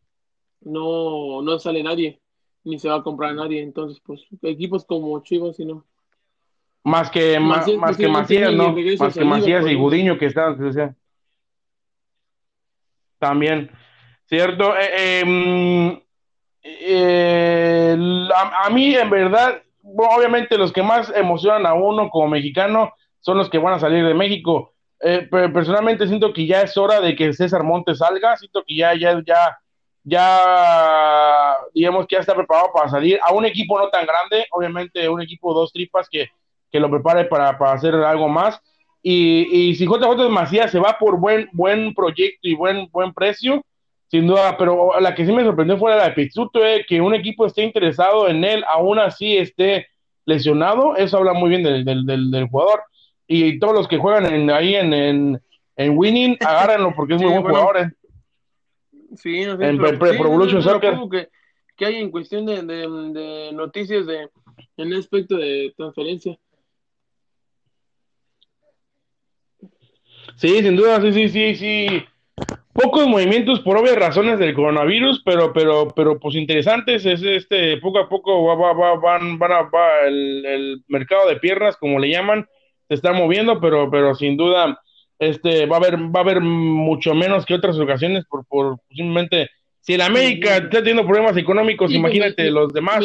Speaker 2: no, no sale nadie, ni se va a comprar a nadie, entonces pues equipos como Chivas y no.
Speaker 1: Más que, más, pues, que Macías, ¿no? Más que Macías y pues. Gudiño que están, o sea. También, ¿cierto? Eh, em, eh, a, mí, en verdad, obviamente los que más emocionan a uno como mexicano son los que van a salir de México. Eh, personalmente siento que ya es hora de que César Montes salga, siento que ya, ya, ya, ya, digamos que ya está preparado para salir a un equipo no tan grande, obviamente un equipo dos tripas que, que lo prepare para, para hacer algo más. Y, y si JJ Macías se va por buen, buen proyecto y buen, buen precio, sin duda, pero la que sí me sorprendió fue la de Pizzuto, eh, que un equipo esté interesado en él, aún así esté lesionado, eso habla muy bien del, del, del, jugador. Y todos los que juegan ahí en, en, en, Winning, agárrenlo porque es muy buen jugador. Eh.
Speaker 2: Sí,
Speaker 1: en Pro, Soccer.
Speaker 2: Que, que, hay en cuestión de, de, noticias de, en el aspecto de transferencia.
Speaker 1: Sí, sin duda, sí, sí, sí, sí pocos movimientos por obvias razones del coronavirus, pero, pero, pero pues interesantes, es este, poco a poco va, va, va, van, van a, va el, mercado de piernas, como le llaman, se está moviendo, pero, pero sin duda, este, va a haber, va a haber mucho menos que otras ocasiones, por, por simplemente, si en América está teniendo problemas económicos, pues, imagínate los demás.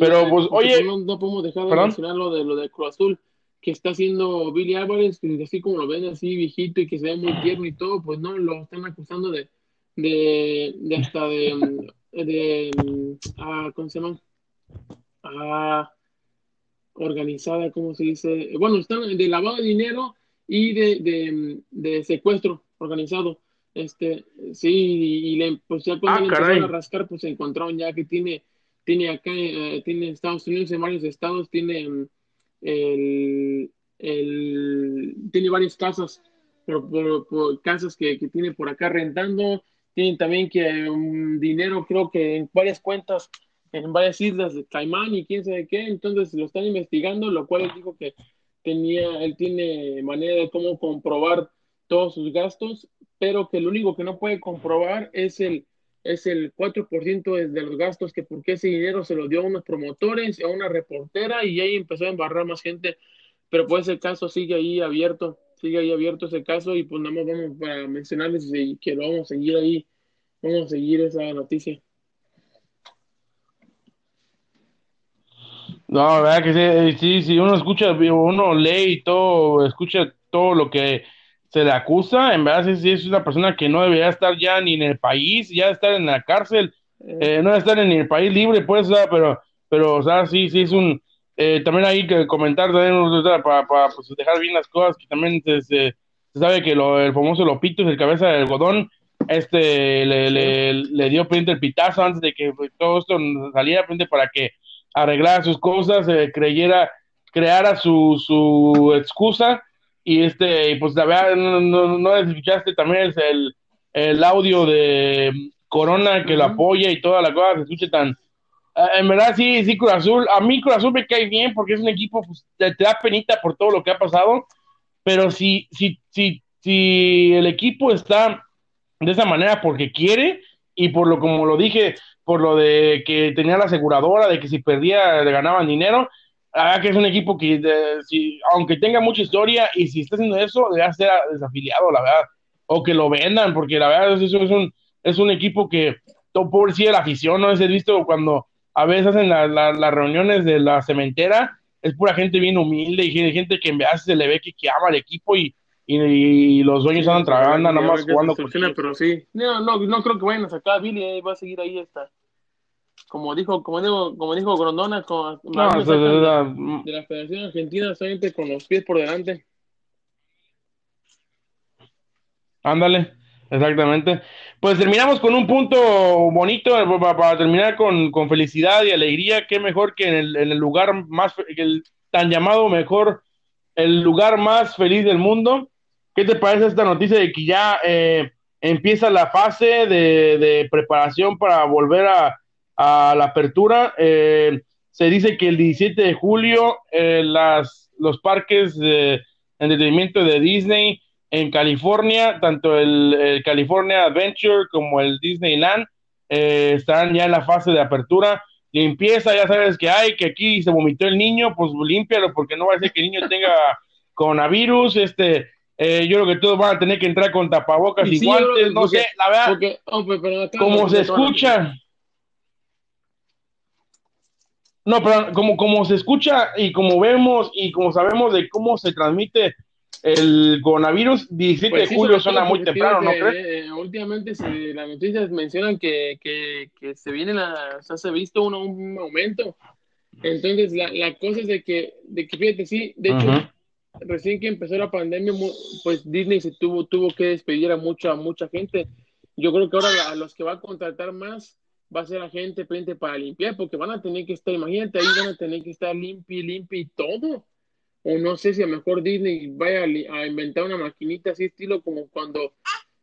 Speaker 1: pero, pues, oye,
Speaker 2: no, podemos dejar de mencionar lo de, lo de Cruz Azul que está haciendo Billy Álvarez, que así como lo ven así viejito y que se ve muy tierno y todo, pues no, lo están acusando de, de, de hasta de, de, ah, ¿cómo se llama? Ah, organizada, ¿cómo se dice? Bueno, están de lavado de dinero y de, de, secuestro organizado. Este, sí, y, le, pues ya cuando ah, a rascar, pues se encontraron ya que tiene, tiene acá, eh, tiene Estados Unidos en varios estados, tiene el, tiene varias casas, pero por, casas que, que, tiene por acá rentando, tienen también que un dinero, creo que en varias cuentas, en varias islas de Caimán y quién sabe qué, entonces lo están investigando, lo cual él dijo que tenía, él tiene manera de cómo comprobar todos sus gastos, pero que lo único que no puede comprobar es el es el 4% de los gastos, que porque ese dinero se lo dio a unos promotores, a una reportera y ahí empezó a embarrar más gente, pero pues el caso sigue ahí abierto, sigue ahí abierto ese caso y pues nada más vamos para mencionarles que lo vamos a seguir ahí, vamos a seguir esa noticia.
Speaker 1: No, verdad que sí, sí, sí, uno escucha, uno lee y todo, escucha todo lo que se le acusa, en verdad sí, es una persona que no debería estar ya ni en el país, ya estar en la cárcel, eh. eh no estar en el país libre, pues, pero, pero, o sea, sí, sí es un, eh, también hay que comentar también, para, para pues, dejar bien las cosas, que también se, se, sabe que lo, el famoso Lopito es el cabeza del algodón, este, le, le, le dio frente el pitazo antes de que pues, todo esto saliera frente para que arreglara sus cosas, eh, creyera, creara su, su excusa, y este, pues la verdad, no, no, escuchaste también el, el audio de, Corona que lo apoya y toda la cosa se escuche tan... Eh, en verdad, sí, sí, Cruz Azul. A mí Cruz Azul me cae bien porque es un equipo, pues, te, te da penita por todo lo que ha pasado, pero si, si, si, si el equipo está de esa manera porque quiere y por lo como lo dije, por lo de que tenía la aseguradora, de que si perdía le ganaban dinero, ah, que es un equipo que si, aunque tenga mucha historia y si está haciendo eso, debe ser desafiliado, la verdad, o que lo vendan, porque la verdad es, es un, es un equipo que, por si la afición, no es visto cuando a veces hacen las reuniones de la cementera, es pura gente bien humilde y gente que a veces se le ve que, que ama el equipo y, y, los dueños andan trabajando, nada más jugando.
Speaker 2: pero sí, no, no, no creo que vayan a sacar a Billy, va a seguir ahí hasta. Como dijo, como dijo, como dijo Grondona, con, no, de, la Federación Argentina, solamente con los pies por delante.
Speaker 1: Ándale, exactamente. Pues terminamos con un punto bonito para, terminar con, con, felicidad y alegría. Qué mejor que en el, en el lugar más, el tan llamado mejor, el lugar más feliz del mundo ¿Qué te parece esta noticia de que ya eh, empieza la fase de, preparación para volver a, la apertura? Eh, se dice que el 17 de julio eh, las, los parques de entretenimiento de Disney en California, tanto el, California Adventure como el Disneyland, están ya en la fase de apertura. Limpieza, ya sabes que hay, que aquí se vomitó el niño, pues límpialo porque no va a ser que el niño tenga coronavirus, este, eh, yo creo que todos van a tener que entrar con tapabocas y, guantes, no sé, la verdad. como se escucha. No, pero como, como se escucha y como vemos y como sabemos de cómo se transmite el coronavirus, 17 pues de julio suena muy temprano, ¿no crees?
Speaker 2: Eh, últimamente las noticias mencionan que, que, que, se viene la, o sea, se ha visto un, un aumento. Entonces, la, la, cosa es de que, de que fíjate, sí, de hecho, recién que empezó la pandemia, pues Disney se tuvo, tuvo que despedir a mucha, mucha gente. Yo creo que ahora a los que va a contratar más va a ser la gente frente para limpiar, porque van a tener que estar, imagínate, ahí van a tener que estar limpio, limpio y todo. O no sé si a lo mejor Disney vaya a, inventar una maquinita así, estilo como cuando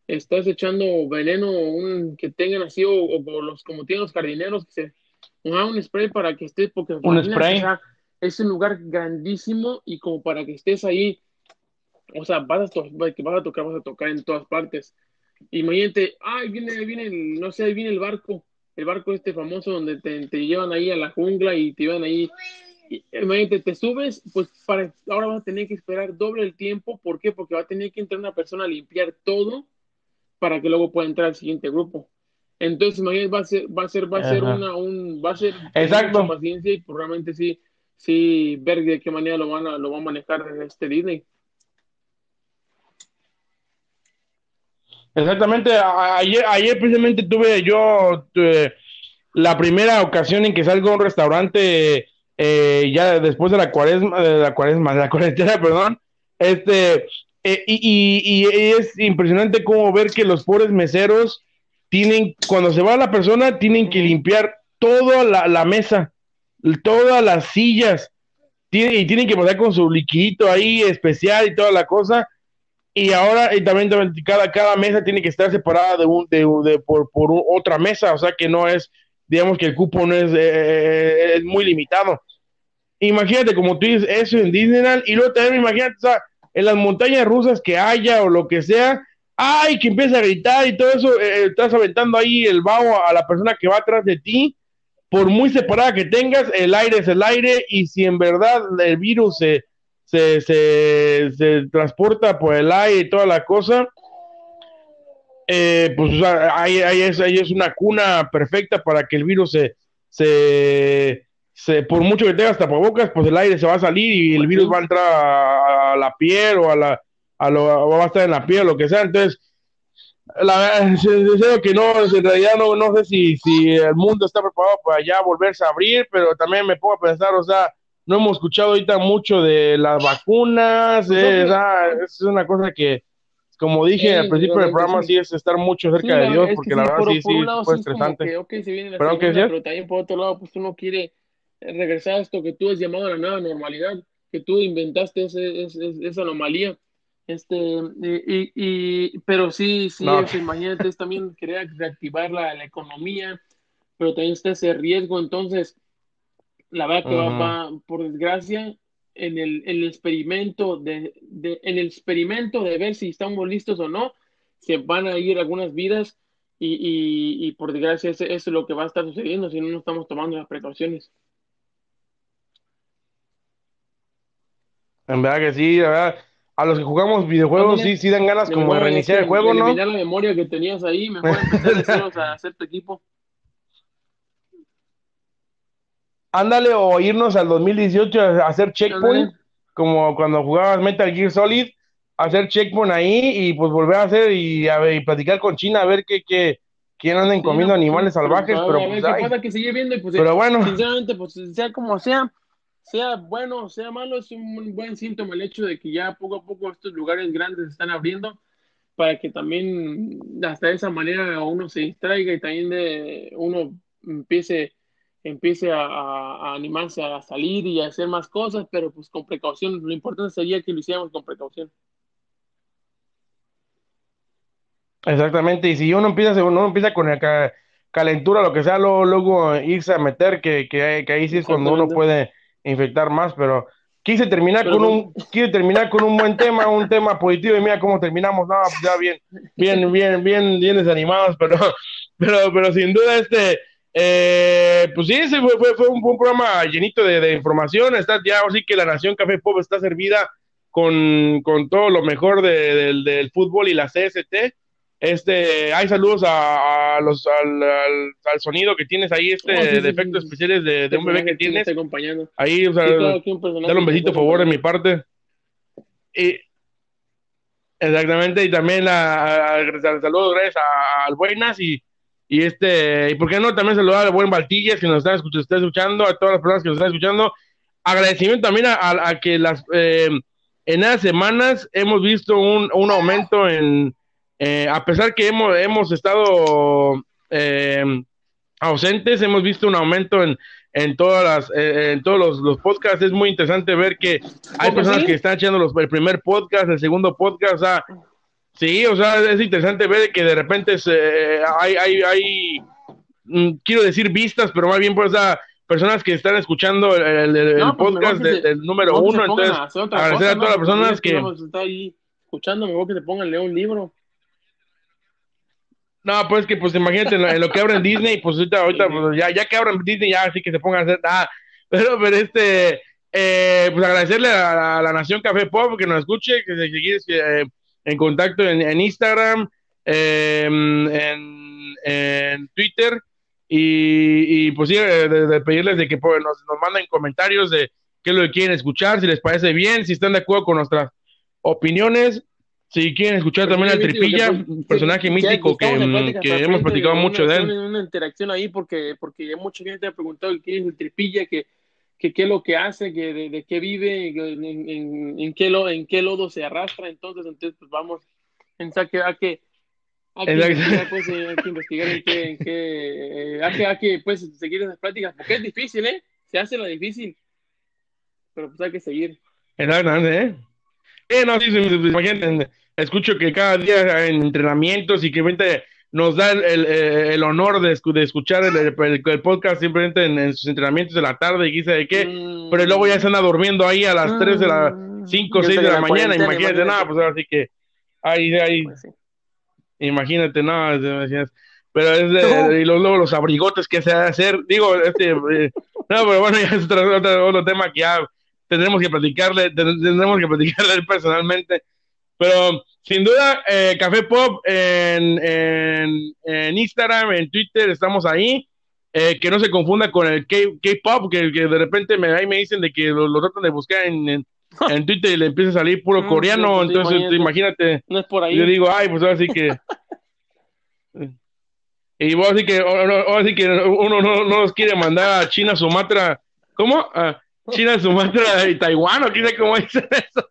Speaker 2: estás echando veneno un, que tengan así, o, los como tienen los jardineros, que se un spray para que esté, porque
Speaker 1: un spray
Speaker 2: es un lugar grandísimo y como para que estés ahí, o sea, vas a, que vas a tocar, vas a tocar en todas partes. Imagínate, ay, viene, viene, el, no sé, ahí viene el barco, el barco este famoso donde te, llevan ahí a la jungla y te llevan ahí. imagínate, te subes, pues para, ahora vas a tener que esperar doble el tiempo. ¿Por qué? Porque va a tener que entrar una persona a limpiar todo para que luego pueda entrar el siguiente grupo. Entonces, imagínate, va a ser, va a ser, va a ser una, un, va a ser
Speaker 1: Exacto.
Speaker 2: paciencia y pues, realmente sí, sí ver de qué manera lo van a, lo van a manejar este Disney.
Speaker 1: Exactamente, ayer, ayer precisamente tuve yo la primera ocasión en que salgo a un restaurante eh, ya después de la cuaresma, de la cuaresma, de la cuarentena, perdón, este, eh, y, y, es impresionante cómo ver que los pobres meseros tienen, cuando se va la persona, tienen que limpiar toda la, la mesa todas las sillas y tienen que pasar con su liquidito ahí especial y toda la cosa. Y ahora y también, cada, cada mesa tiene que estar separada de un, de, por, por otra mesa, o sea que no es, digamos que el cupo no es, eh, eh, es muy limitado. Imagínate, como tú dices, eso en Disneyland, y luego también imagínate, en las montañas rusas que haya o lo que sea, ay, que empieza a gritar y todo eso, eh, estás aventando ahí el vaho a la persona que va atrás de ti, por muy separada que tengas, el aire es el aire y si en verdad el virus se, se, se, transporta por el aire y toda la cosa, eh, pues ahí, es, ahí, es, una cuna perfecta para que el virus se, se, por mucho que tengas tapabocas, pues el aire se va a salir y el virus va a entrar a, la piel o a la a lo, va a estar en la piel, lo que sea. Entonces, la verdad, que no, en realidad no, no sé si, si el mundo está preparado para ya volverse a abrir, pero también me pongo a pensar, o sea, no hemos escuchado ahorita mucho de las vacunas, eh, es una cosa que, como dije al principio del programa, sí es estar mucho cerca de Dios, porque la verdad sí, sí, fue estresante.
Speaker 2: pero también por otro lado, pues tú no quieres regresar a esto que tú has llamado a la nueva normalidad, que tú inventaste ese, esa anomalía Este, y, y, pero sí, sí, imagínate, es también querer reactivar la, la, economía, pero también está ese riesgo, entonces, la verdad que va, por desgracia, en el, en el experimento de, de, en el experimento de ver si estamos listos o no, se van a ir algunas vidas y, y, y por desgracia eso, es lo que va a estar sucediendo si no nos estamos tomando las precauciones.
Speaker 1: En verdad que sí, la verdad. A los que jugamos videojuegos sí, sí dan ganas como de reiniciar el juego, ¿no?
Speaker 2: la memoria que tenías ahí, mejor empezar a hacer tu equipo.
Speaker 1: Ándale, o irnos al 2018 a hacer checkpoint, como cuando jugabas Metal Gear Solid, hacer checkpoint ahí y pues volver a hacer y, a ver, y platicar con China a ver qué, qué quién comiendo animales salvajes, pero, pues,
Speaker 2: que sigue viendo y pues
Speaker 1: pero bueno.
Speaker 2: sinceramente pues sea como sea, sea bueno o sea malo, es un buen síntoma el hecho de que ya poco a poco estos lugares grandes se están abriendo para que también hasta de esa manera uno se distraiga y también de uno empiece empiece a, animarse a salir y a hacer más cosas, pero pues con precaución. Lo importante sería que lo hiciéramos con precaución.
Speaker 1: Exactamente, y si uno empieza, uno empieza con la calentura, lo que sea, luego, luego irse a meter, que, que, que ahí sí es cuando uno puede infectar más, pero quise terminar con un quise terminar con un buen tema, un tema positivo y mira cómo terminamos, no, pues ya bien, bien, bien, bien, bien desanimados, pero, pero, pero sin duda este, eh, pues sí, fue, fue, un, programa llenito de, información, está ya así que la Nación Café Pop está servida con, con todo lo mejor del, del fútbol y la CST, este, hay saludos a, los, al, al, sonido que tienes ahí, este, oh, de efectos especiales de, de un bebé que tienes. Ahí, o sea, dale un besito, por favor, de mi parte. Y, exactamente, y también la, saludos gracias al Buenas y, y este, y por qué no también saludar al buen Baltillas que nos está escuchando, a todas las personas que nos están escuchando. Agradecimiento también a, a que las, eh, en esas semanas hemos visto un, un aumento en eh, a pesar que hemos, hemos estado eh, ausentes, hemos visto un aumento en, en todas las, eh, en todos los, los, podcasts. Es muy interesante ver que hay personas que están echando los, el primer podcast, el segundo podcast. O sea, sí, o sea, es interesante ver que de repente hay, hay, hay, mm, quiero decir vistas, pero más bien pues, o personas que están escuchando el, el, pues, podcast del número uno. Entonces, agradecer a todas las personas que...
Speaker 2: Está ahí escuchando, mejor que te pongan leer un libro.
Speaker 1: No, pues que, pues imagínate, en lo, que abren Disney, pues ahorita, ahorita pues, ya, ya que abren Disney, ya así que se pongan a hacer nada. Pero, pero este, eh, pues agradecerle a, la Nación Café Pop que nos escuche, que se eh, en contacto en, Instagram, em, en, en, Twitter, y, y pues sí, de, pedirles de que pues, nos, nos manden comentarios de qué es lo que quieren escuchar, si les parece bien, si están de acuerdo con nuestras opiniones si quieren escuchar también a Tripilla, un personaje mítico que, que hemos platicado mucho de él.
Speaker 2: Una interacción ahí porque, porque mucha gente ha preguntado quién es el Tripilla, que, que qué es lo que hace, que de, qué vive, en, en, qué lo, en qué lodo se arrastra. Entonces, entonces pues vamos a que, a que hay que, investigar, pues, eh, hay que investigar en qué, en qué eh, hay, que, hay que pues, seguir esas pláticas, porque es difícil, ¿eh? Se hace lo difícil, pero pues hay que seguir.
Speaker 1: Exactamente, ¿eh? Eh, no, sí, imagínate, escucho que cada día en entrenamientos y que nos da el, el, honor de, de escuchar el, el, podcast simplemente en, sus entrenamientos de la tarde y quizá de qué, mm. pero luego ya se anda durmiendo ahí a las 3 de la 5 o 6 de la mañana, imagínate, nada, pues así que ahí, ahí, pues imagínate, nada, pero es de, y luego los abrigotes que se ha de hacer, digo, este, eh, no, pero bueno, ya es otro, otro, otro tema que ya tendremos que platicarle, tendremos que platicarle personalmente. Pero sin duda, eh, Café Pop en, en, Instagram, en Twitter, estamos ahí. Eh, que no se confunda con el K-pop, que, que, de repente me, ahí me dicen de que lo, tratan de buscar en, en, Twitter y le empieza a salir puro mm, coreano. Entonces, imagínate.
Speaker 2: No es por ahí.
Speaker 1: Yo digo, ay, pues ahora sí que. y vos así que, ahora sí que uno no, no nos quiere mandar a China, Sumatra. ¿Cómo? Ah, China, Sumatra y Taiwán, o quién cómo dicen eso.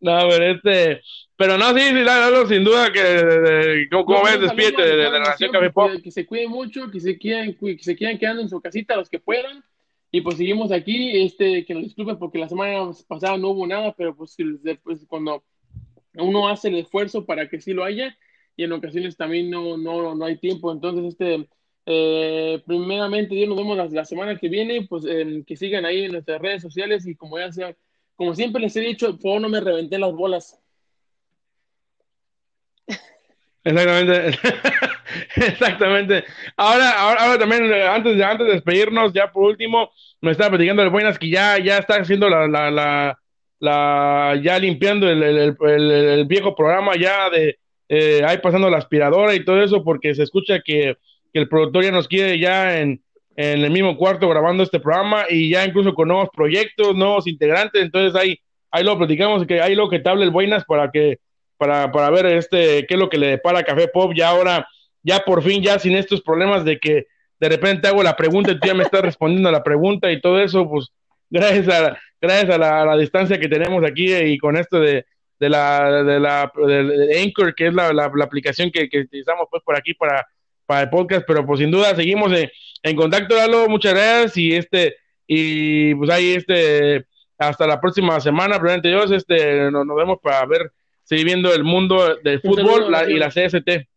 Speaker 1: No, pero este, pero no, sí, sí, sin duda que, ¿cómo ves? Despierte de, la Nación Café Pop.
Speaker 2: Que se cuiden mucho, que se queden, que se queden quedando en su casita los que puedan. Y pues seguimos aquí, este, que nos disculpen porque la semana pasada no hubo nada, pero pues, pues cuando uno hace el esfuerzo para que sí lo haya y en ocasiones también no, no, no hay tiempo. Entonces, este, eh, primeramente, Dios, nos vemos la, la semana que viene, pues eh, que sigan ahí en nuestras redes sociales y como ya sea, como siempre les he dicho, por favor no me reventé las bolas.
Speaker 1: Exactamente. Exactamente. Ahora, ahora, ahora también, antes de, antes de despedirnos, ya por último, me estaba platicando de Buenas que ya, ya está haciendo la, la, la, la ya limpiando el, el, el, el, viejo programa ya de eh, ahí pasando la aspiradora y todo eso, porque se escucha que, que el productor ya nos quiere ya en, en el mismo cuarto grabando este programa y ya incluso con nuevos proyectos, nuevos integrantes, entonces ahí, ahí lo platicamos, que ahí lo que te hable el Buenas para que para, para ver este qué es lo que le depara Café Pop. Ya ahora, ya por fin, ya sin estos problemas de que de repente hago la pregunta y tú ya me estás respondiendo a la pregunta y todo eso, pues gracias a, gracias a la, distancia que tenemos aquí y con esto de, de la, de la de, Anchor, que es la aplicación que, que, utilizamos pues por aquí para, para el podcast, pero pues sin duda seguimos en, en contacto, Lalo, muchas gracias y este, y pues ahí este, hasta la próxima semana, probablemente Dios, este, nos, nos vemos para ver seguir viendo el mundo del fútbol la, y la CST.